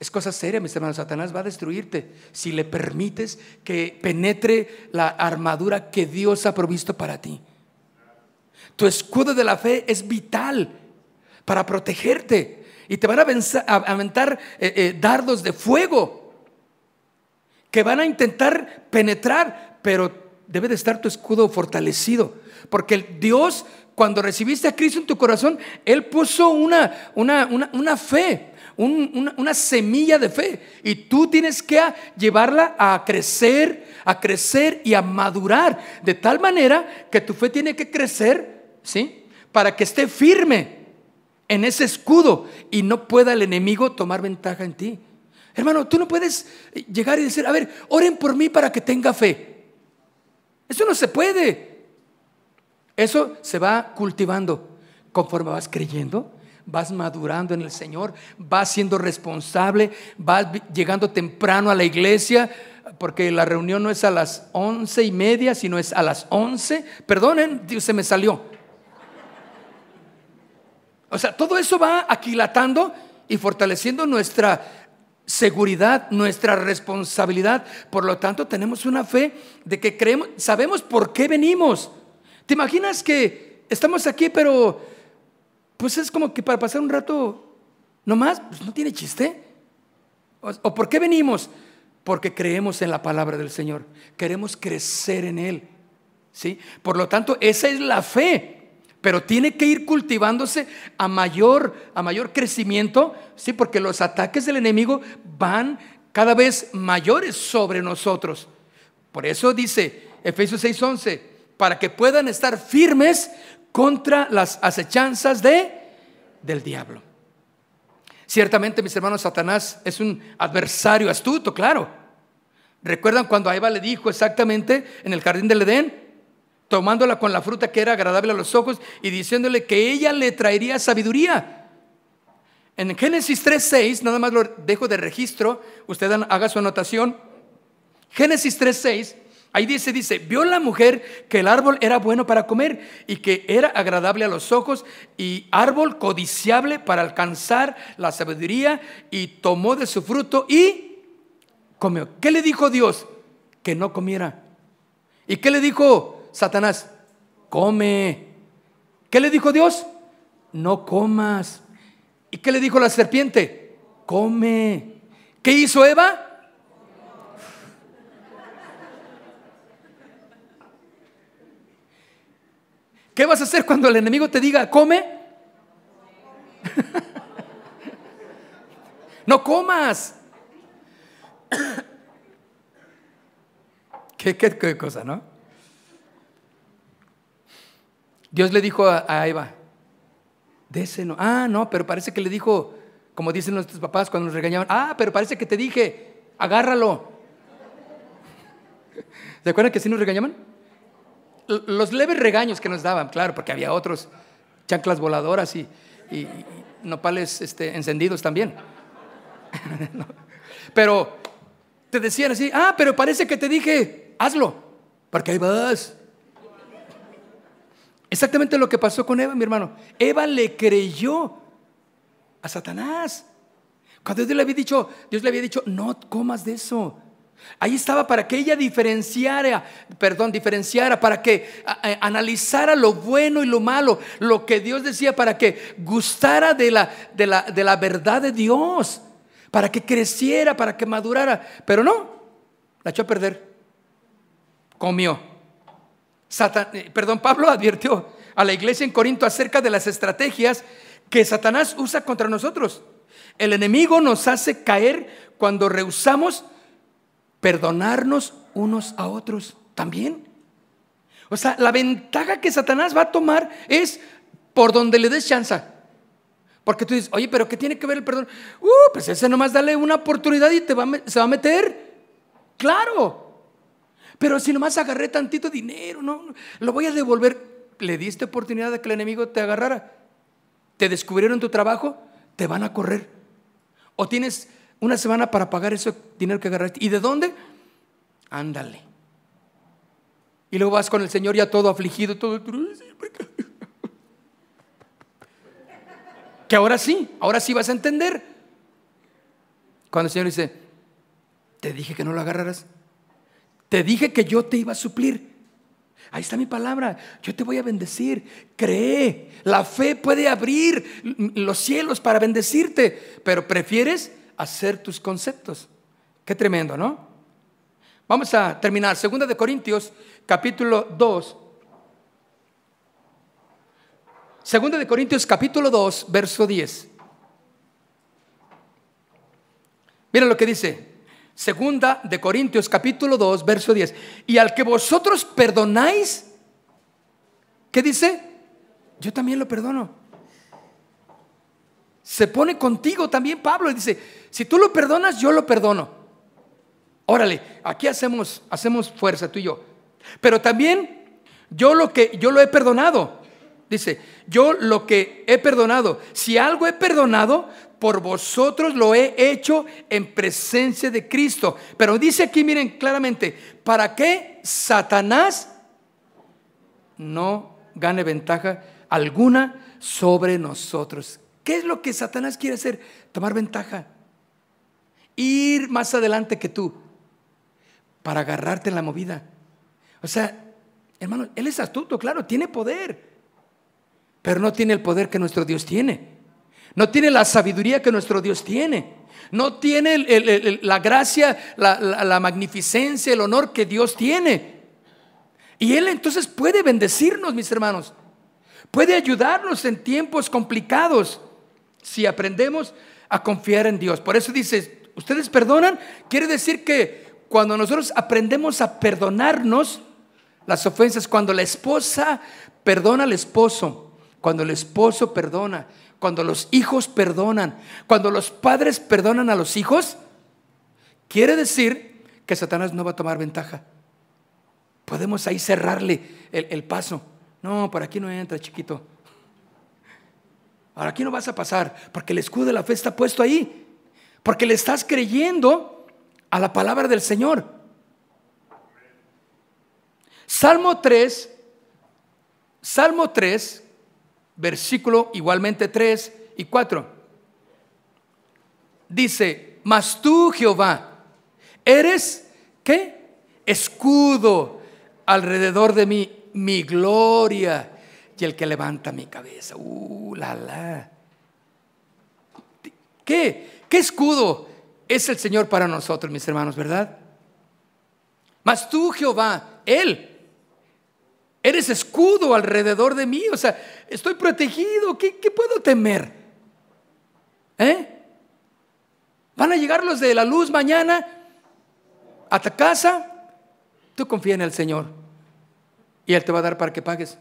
es cosa seria, mis hermanos. Satanás va a destruirte si le permites que penetre la armadura que Dios ha provisto para ti. Tu escudo de la fe es vital para protegerte y te van a aventar eh, eh, dardos de fuego que van a intentar penetrar, pero debe de estar tu escudo fortalecido. Porque Dios, cuando recibiste a Cristo en tu corazón, Él puso una, una, una, una fe una, semilla de fe y tú tienes que llevarla a crecer, a crecer y a madurar de tal manera que tu fe tiene que crecer, ¿sí? Para que esté firme en ese escudo y no pueda el enemigo tomar ventaja en ti. Hermano, tú no puedes llegar y decir, a ver, oren por mí para que tenga fe. Eso no se puede. Eso se va cultivando conforme vas creyendo vas madurando en el Señor, vas siendo responsable, vas llegando temprano a la iglesia, porque la reunión no es a las once y media, sino es a las once. Perdonen, Dios se me salió. O sea, todo eso va aquilatando y fortaleciendo nuestra seguridad, nuestra responsabilidad. Por lo tanto, tenemos una fe de que creemos, sabemos por qué venimos. ¿Te imaginas que estamos aquí, pero pues es como que para pasar un rato nomás, pues no tiene chiste. ¿O, por qué venimos? Porque creemos en la palabra del Señor. Queremos crecer en Él. ¿sí? Por lo tanto, esa es la fe. Pero tiene que ir cultivándose a mayor, a mayor crecimiento, ¿sí? Porque los ataques del enemigo van cada vez mayores sobre nosotros. Por eso dice Efesios 6:11, para que puedan estar firmes contra las acechanzas de, del diablo. Ciertamente, mis hermanos, Satanás es un adversario astuto, claro. ¿Recuerdan cuando a Eva le dijo exactamente en el jardín del Edén? Tomándola con la fruta que era agradable a los ojos y diciéndole que ella le traería sabiduría. En Génesis 3.6, nada más lo dejo de registro, usted haga su anotación. Génesis 3.6 Ahí dice, dice, vio la mujer que el árbol era bueno para comer y que era agradable a los ojos y árbol codiciable para alcanzar la sabiduría y tomó de su fruto y comió. ¿Qué le dijo Dios? Que no comiera. ¿Y qué le dijo Satanás? Come. ¿Qué le dijo Dios? No comas. ¿Y qué le dijo la serpiente? Come. ¿Qué hizo Eva? ¿Qué vas a hacer cuando el enemigo te diga, come? no comas. ¿Qué, cosa, no? Dios le dijo a, Eva, ese no. Ah, no, pero parece que le dijo, como dicen nuestros papás cuando nos regañaban, ah, pero parece que te dije, agárralo. ¿Se acuerdan que así nos regañaban? los leves regaños que nos daban, claro, porque había otros chanclas voladoras y, nopales este, encendidos también. Pero te decían así, ah, pero parece que te dije, hazlo, porque ahí vas. Exactamente lo que pasó con Eva, mi hermano. Eva le creyó a Satanás. Cuando Dios le había dicho, Dios le había dicho, no comas de eso. Ahí estaba para que ella diferenciara, perdón, diferenciara, para que analizara lo bueno y lo malo, lo que Dios decía, para que gustara de la, de la, de la verdad de Dios, para que creciera, para que madurara. Pero no, la echó a perder. Comió. Eh, perdón, Pablo advirtió a la iglesia en Corinto acerca de las estrategias que Satanás usa contra nosotros. El enemigo nos hace caer cuando rehusamos perdonarnos unos a otros también. O sea, la ventaja que Satanás va a tomar es por donde le des chance. Porque tú dices, oye, pero ¿qué tiene que ver el perdón? Uh, pues ese nomás dale una oportunidad y te se va a meter. Claro. Pero si nomás agarré tantito dinero, no, lo voy a devolver. ¿Le diste oportunidad de que el enemigo te agarrara? ¿Te descubrieron tu trabajo? Te van a correr. O tienes una semana para pagar ese dinero que agarraste. ¿Y de dónde? Ándale. Y luego vas con el Señor ya todo afligido, todo. Que ahora sí, ahora sí vas a entender. Cuando el Señor dice, te dije que no lo agarraras. Te dije que yo te iba a suplir. Ahí está mi palabra. Yo te voy a bendecir. Cree. La fe puede abrir los cielos para bendecirte. Pero prefieres hacer tus conceptos. Qué tremendo, ¿no? Vamos a terminar. Segunda de Corintios, capítulo 2. Segunda de Corintios, capítulo 2, verso 10. Miren lo que dice. Segunda de Corintios, capítulo 2, verso 10. Y al que vosotros perdonáis, ¿qué dice? Yo también lo perdono. Se pone contigo también Pablo y dice, si tú lo perdonas, yo lo perdono. Órale, aquí hacemos, hacemos fuerza tú y yo. Pero también yo lo que yo lo he perdonado. Dice, yo lo que he perdonado, si algo he perdonado, por vosotros lo he hecho en presencia de Cristo. Pero dice aquí, miren claramente, para que Satanás no gane ventaja alguna sobre nosotros. ¿Qué es lo que Satanás quiere hacer? Tomar ventaja ir más adelante que tú para agarrarte en la movida. O sea, hermano, Él es astuto, claro, tiene poder, pero no tiene el poder que nuestro Dios tiene. No tiene la sabiduría que nuestro Dios tiene. No tiene la gracia, la, magnificencia, el honor que Dios tiene. Y Él entonces puede bendecirnos, mis hermanos. Puede ayudarnos en tiempos complicados si aprendemos a confiar en Dios. Por eso dice, ustedes perdonan, quiere decir que cuando nosotros aprendemos a perdonarnos las ofensas, cuando la esposa perdona al esposo, cuando el esposo perdona, cuando los hijos perdonan, cuando los padres perdonan a los hijos, quiere decir que Satanás no va a tomar ventaja. Podemos ahí cerrarle el, paso. No, por aquí no entra, chiquito. Ahora aquí no vas a pasar, porque el escudo de la fe está puesto ahí. Porque le estás creyendo a la palabra del Señor. Salmo 3, Salmo 3, versículo igualmente 3 y 4. Dice, mas tú Jehová, eres, ¿qué? Escudo alrededor de mí, mi gloria y el que levanta mi cabeza. Uh, la, la. ¿Qué? ¿Qué escudo es el Señor para nosotros, mis hermanos, verdad? Mas tú, Jehová, Él, eres escudo alrededor de mí. O sea, estoy protegido. ¿Qué, puedo temer? ¿Eh? ¿Van a llegar los de la luz mañana a tu casa? Tú confía en el Señor y Él te va a dar para que pagues.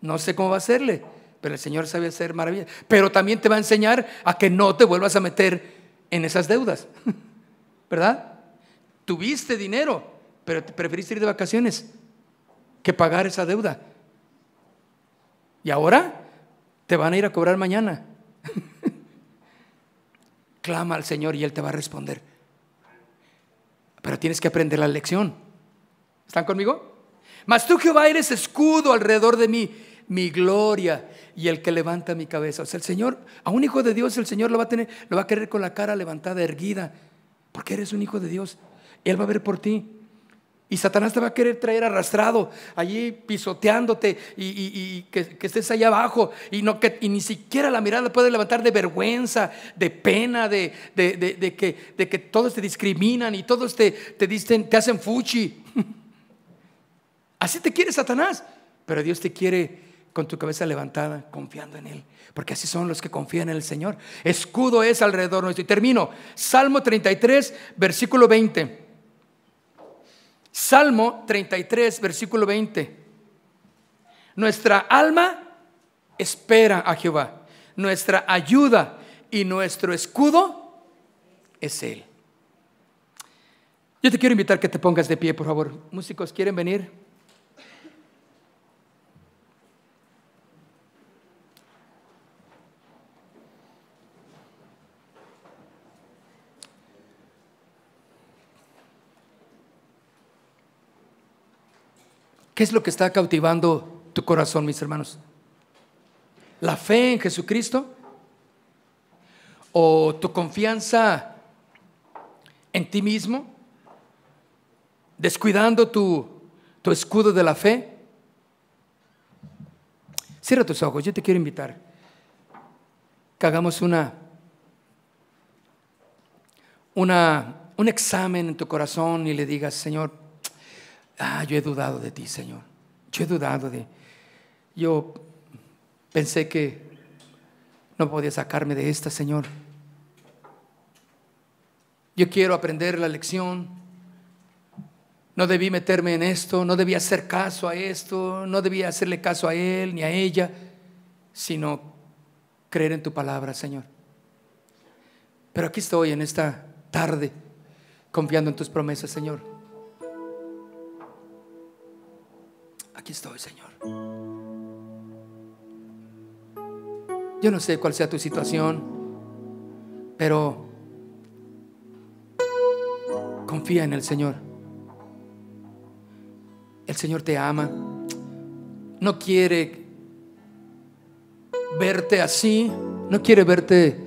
No sé cómo va a hacerle, pero el Señor sabe hacer maravillas. Pero también te va a enseñar a que no te vuelvas a meter en esas deudas. ¿Verdad? Tuviste dinero, pero preferiste ir de vacaciones que pagar esa deuda. Y ahora te van a ir a cobrar mañana. Clama al Señor y Él te va a responder. Pero tienes que aprender la lección. ¿Están conmigo? Mas tú Jehová eres escudo alrededor de mí, mi gloria y el que levanta mi cabeza. O sea, el Señor, a un hijo de Dios, el Señor lo va a tener, lo va a querer con la cara levantada, erguida, porque eres un hijo de Dios. Él va a ver por ti. Y Satanás te va a querer traer arrastrado, allí pisoteándote y, que, estés allá abajo y, no, que, ni siquiera la mirada puede levantar de vergüenza, de pena, de, que, de que todos te discriminan y todos te, te, dicen, te hacen fuchi. Así te quiere Satanás, pero Dios te quiere con tu cabeza levantada, confiando en Él. Porque así son los que confían en el Señor. Escudo es alrededor nuestro. Y termino. Salmo 33, versículo 20. Salmo 33, versículo 20. Nuestra alma espera a Jehová. Nuestra ayuda y nuestro escudo es Él. Yo te quiero invitar que te pongas de pie, por favor. Músicos, ¿quieren venir? ¿Qué es lo que está cautivando tu corazón, mis hermanos? ¿La fe en Jesucristo? ¿O tu confianza en ti mismo? ¿Descuidando tu, tu escudo de la fe? Cierra tus ojos, yo te quiero invitar que hagamos una, una, un examen en tu corazón y le digas, Señor, ah, yo he dudado de ti, Señor. Yo he dudado de... Yo pensé que no podía sacarme de esta, Señor. Yo quiero aprender la lección. No debí meterme en esto, no debía hacer caso a esto, no debía hacerle caso a él ni a ella, sino creer en tu palabra, Señor. Pero aquí estoy en esta tarde, confiando en tus promesas, Señor. Aquí estoy, Señor. Yo no sé cuál sea tu situación, pero confía en el Señor. El Señor te ama. No quiere verte así, no quiere verte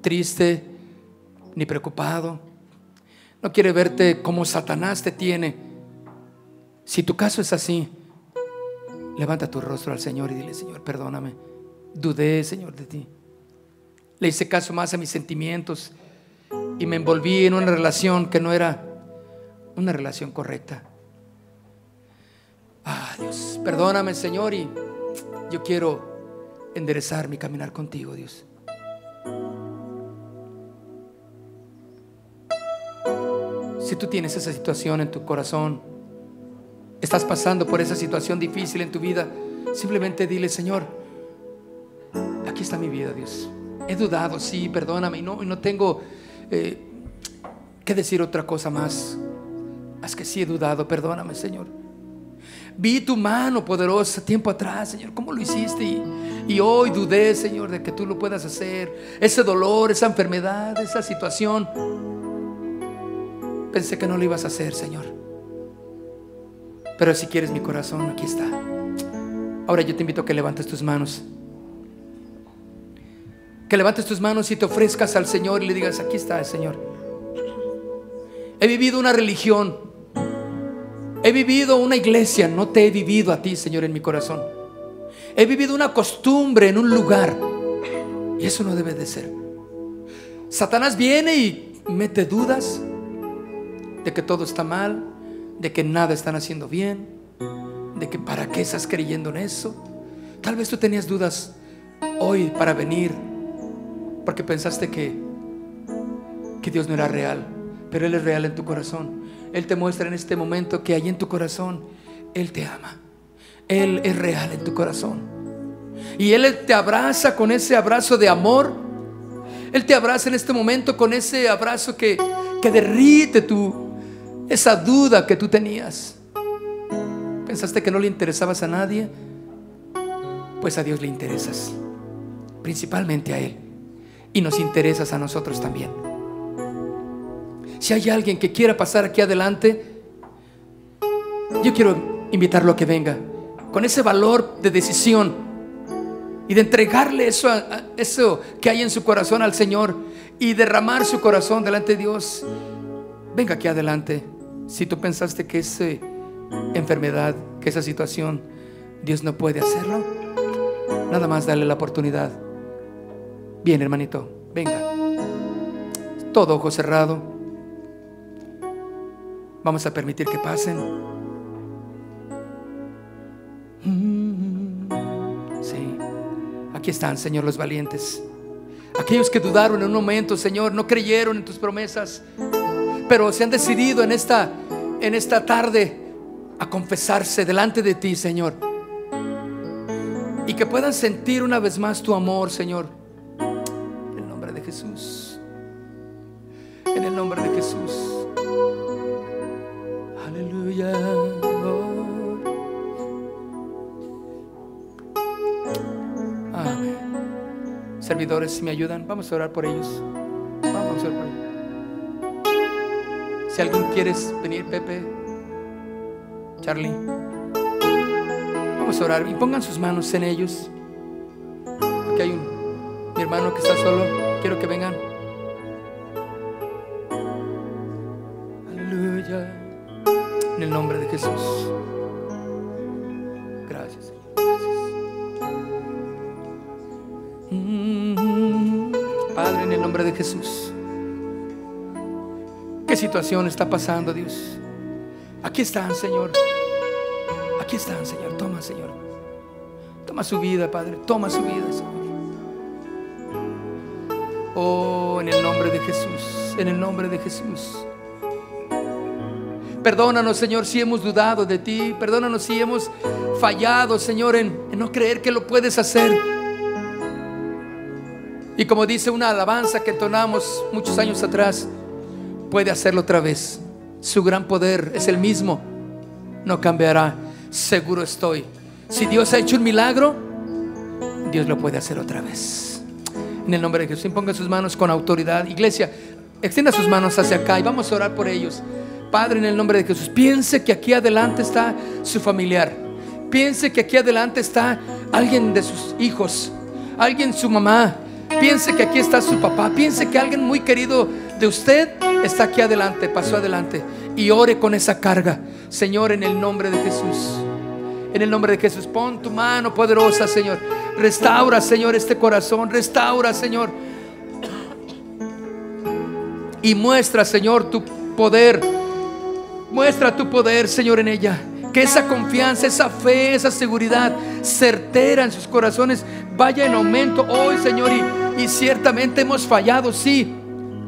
triste ni preocupado. No quiere verte como Satanás te tiene si tu caso es así, levanta tu rostro al Señor y dile, Señor, perdóname. Dudé, Señor, de ti. Le hice caso más a mis sentimientos y me envolví en una relación que no era una relación correcta. Dios, perdóname, Señor, y yo quiero enderezar mi caminar contigo, Dios. Si tú tienes esa situación en tu corazón, estás pasando por esa situación difícil en tu vida, simplemente dile, Señor, aquí está mi vida, Dios. He dudado, sí, perdóname, y no, no tengo eh, que decir otra cosa más. Es que sí he dudado, perdóname, Señor. Vi tu mano poderosa tiempo atrás, Señor, cómo lo hiciste. Y, hoy dudé, Señor, de que tú lo puedas hacer. Ese dolor, esa enfermedad, esa situación. Pensé que no lo ibas a hacer, Señor. Pero si quieres mi corazón, aquí está. Ahora yo te invito a que levantes tus manos. Que levantes tus manos y te ofrezcas al Señor y le digas, aquí está el Señor. He vivido una religión. He vivido una iglesia. No te he vivido a ti, Señor, en mi corazón. He vivido una costumbre en un lugar. Y eso no debe de ser. Satanás viene y mete dudas de que todo está mal, de que nada están haciendo bien, de que para qué estás creyendo en eso. Tal vez tú tenías dudas hoy para venir porque pensaste que, que Dios no era real, pero Él es real en tu corazón. Él te muestra en este momento que hay en tu corazón, Él te ama. Él es real en tu corazón. Y Él te abraza con ese abrazo de amor. Él te abraza en este momento con ese abrazo que, que derrite tu, esa duda que tú tenías. ¿Pensaste que no le interesabas a nadie? Pues a Dios le interesas, principalmente a Él. Y nos interesas a nosotros también. Si hay alguien que quiera pasar aquí adelante, yo quiero invitarlo a que venga con ese valor de decisión y de entregarle eso, eso que hay en su corazón al Señor y derramar su corazón delante de Dios. Venga aquí adelante. Si tú pensaste que esa enfermedad, que esa situación, Dios no puede hacerlo, nada más darle la oportunidad. Bien, hermanito, venga. Todo ojo cerrado. Vamos a permitir que pasen. Sí, aquí están, Señor, los valientes. Aquellos que dudaron en un momento, Señor, no creyeron en tus promesas pero se han decidido en esta, en esta tarde a confesarse delante de ti, Señor. Y que puedan sentir una vez más tu amor, Señor. En el nombre de Jesús. En el nombre de Jesús. Aleluya. Amén. Servidores, si me ayudan, vamos a orar por ellos. Vamos a orar por ellos. Si alguien quieres venir, Pepe, Charlie, vamos a orar y pongan sus manos en ellos. Aquí hay un mi hermano que está solo. Quiero que vengan. Aleluya. En el nombre de Jesús. Gracias. Gracias. Mm, Padre, en el nombre de Jesús. ¿Qué situación está pasando, Dios? Aquí están, Señor. Aquí están, Señor. Toma, Señor. Toma su vida, Padre. Toma su vida, Señor. Oh, en el nombre de Jesús. En el nombre de Jesús. Perdónanos, Señor, si hemos dudado de ti. Perdónanos si hemos fallado, Señor, en, en no creer que lo puedes hacer. Y como dice una alabanza que entonamos muchos años atrás, puede hacerlo otra vez. Su gran poder es el mismo. No cambiará. Seguro estoy. Si Dios ha hecho un milagro, Dios lo puede hacer otra vez. En el nombre de Jesús, ponga sus manos con autoridad. Iglesia, extienda sus manos hacia acá y vamos a orar por ellos. Padre, en el nombre de Jesús, piense que aquí adelante está su familiar. Piense que aquí adelante está alguien de sus hijos, alguien su mamá. Piense que aquí está su papá. Piense que alguien muy querido de usted está aquí adelante, pasó adelante. Y ore con esa carga. Señor, en el nombre de Jesús. En el nombre de Jesús, pon tu mano poderosa, Señor. Restaura, Señor, este corazón. Restaura, Señor. Y muestra, Señor, tu poder. Muestra tu poder, Señor, en ella. Que esa confianza, esa fe, esa seguridad certera en sus corazones vaya en aumento hoy, Señor. Y, y ciertamente hemos fallado, sí.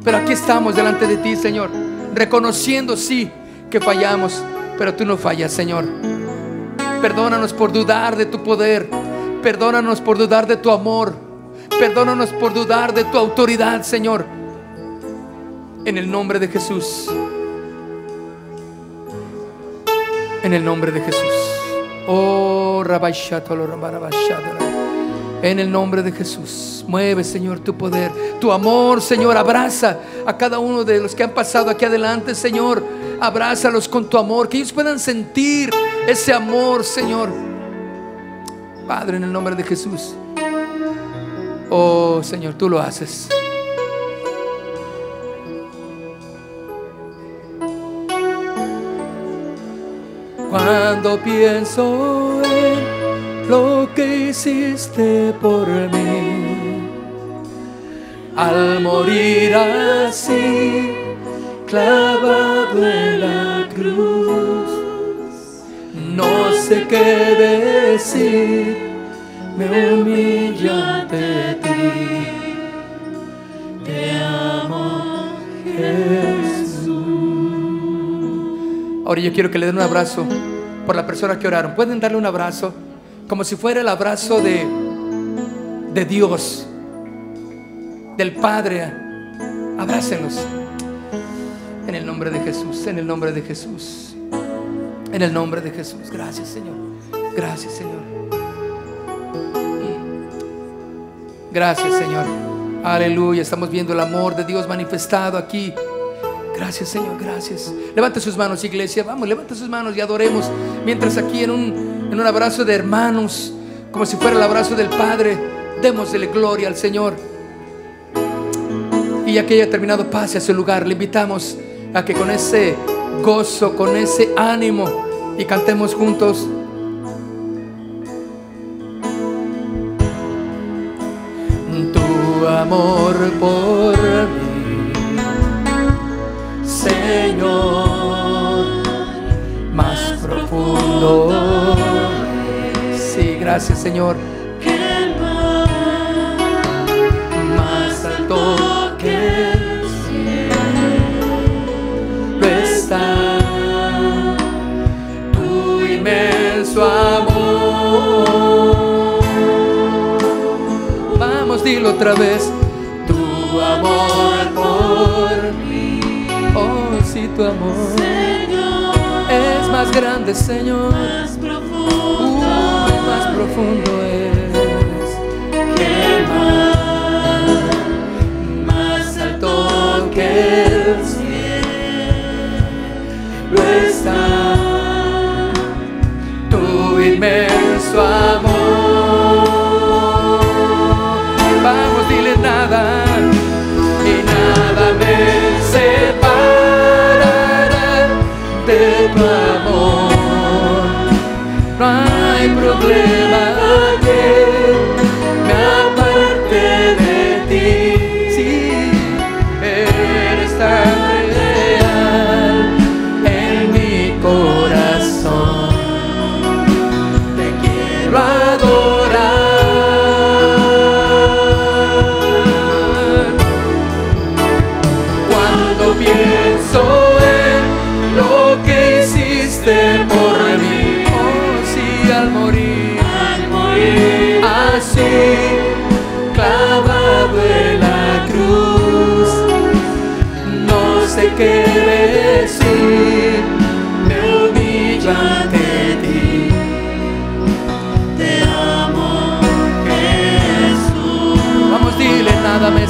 Pero aquí estamos delante de ti, Señor. Reconociendo, sí, que fallamos. Pero tú no fallas, Señor. Perdónanos por dudar de tu poder. Perdónanos por dudar de tu amor. Perdónanos por dudar de tu autoridad, Señor. En el nombre de Jesús. En el nombre de Jesús. Oh, En el nombre de Jesús. Mueve, Señor, tu poder. Tu amor, Señor. Abraza a cada uno de los que han pasado aquí adelante, Señor. Abrázalos con tu amor. Que ellos puedan sentir ese amor, Señor. Padre, en el nombre de Jesús. Oh, Señor, tú lo haces. Cuando pienso en lo que hiciste por mí, al morir así, clavado en la cruz, no sé qué decir, me humilla ante ti. Te amo, Jesús. Ahora yo quiero que le den un abrazo por la persona que oraron. Pueden darle un abrazo como si fuera el abrazo de, de Dios, del Padre. Abrácenlos. En el nombre de Jesús, en el nombre de Jesús. En el nombre de Jesús. Gracias, Señor. Gracias, Señor. Gracias, Señor. Aleluya. Estamos viendo el amor de Dios manifestado aquí. Gracias, Señor, gracias. Levante sus manos, iglesia. Vamos, levante sus manos y adoremos. Mientras aquí en un, en un abrazo de hermanos, como si fuera el abrazo del Padre, démosle gloria al Señor. Y ya que haya terminado, pase a su lugar. Le invitamos a que con ese gozo, con ese ánimo, y cantemos juntos. Tu amor por gracias Señor. Más alto que el cielo está tu inmenso amor. Vamos, dilo otra vez. Tu amor por mí tu amor es más grande, Señor. Más profundo, más profundo es. Que mar, más alto que el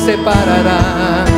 separará.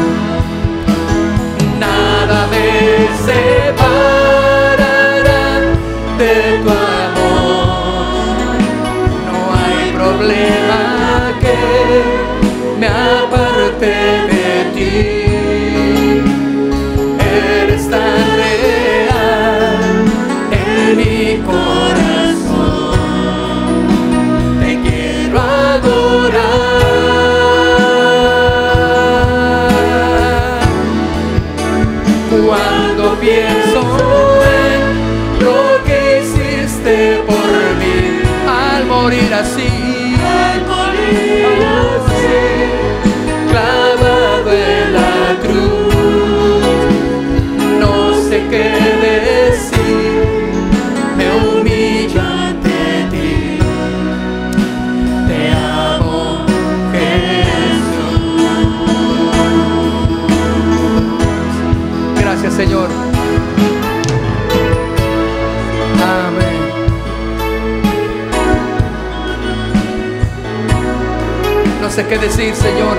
Sé qué decir, Señor.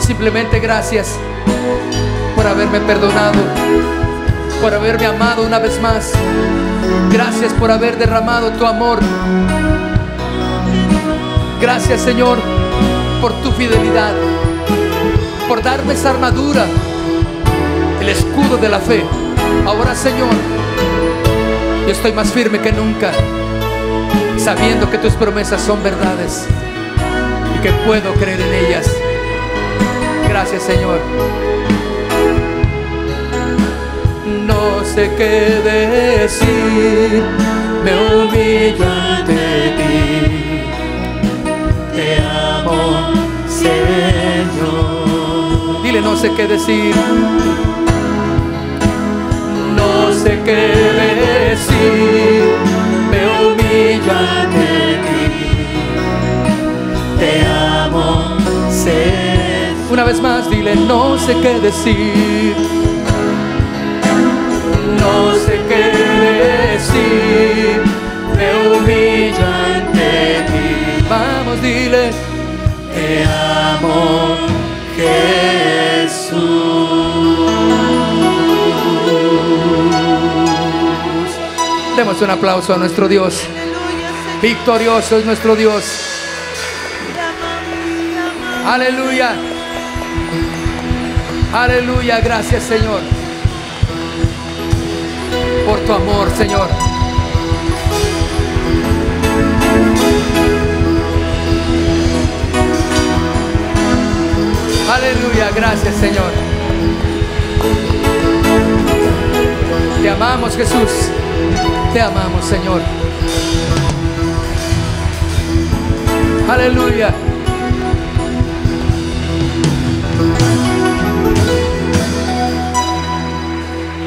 Simplemente gracias por haberme perdonado, por haberme amado una vez más. Gracias por haber derramado tu amor. Gracias, Señor, por tu fidelidad, por darme esa armadura, el escudo de la fe. Ahora, Señor, yo estoy más firme que nunca, sabiendo que tus promesas son verdades que puedo creer en ellas. Gracias, Señor. No sé qué decir, me humillo ante ti. Te amo, Señor. Dile, no sé qué decir. No sé qué decir, me humillo ante ti. Una vez más, dile, no sé qué decir. No sé qué decir, me humillo ante ti. Vamos, dile, te amo, Jesús. Demos un aplauso a nuestro Dios. Victorioso es nuestro Dios. Aleluya. Aleluya, gracias Señor. Por tu amor, Señor. Aleluya, gracias Señor. Te amamos Jesús. Te amamos Señor. Aleluya.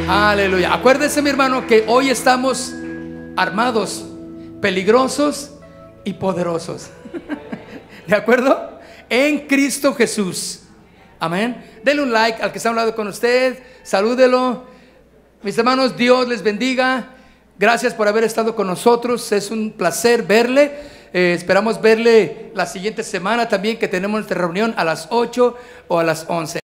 Aleluya. Acuérdese, mi hermano, que hoy estamos armados, peligrosos y poderosos. ¿De acuerdo? En Cristo Jesús. Amén. Dele un like al que está hablando con usted. Salúdelo. Mis hermanos, Dios les bendiga. Gracias por haber estado con nosotros. Es un placer verle. Eh, esperamos verle la siguiente semana también que tenemos nuestra reunión a las 8 o a las 11.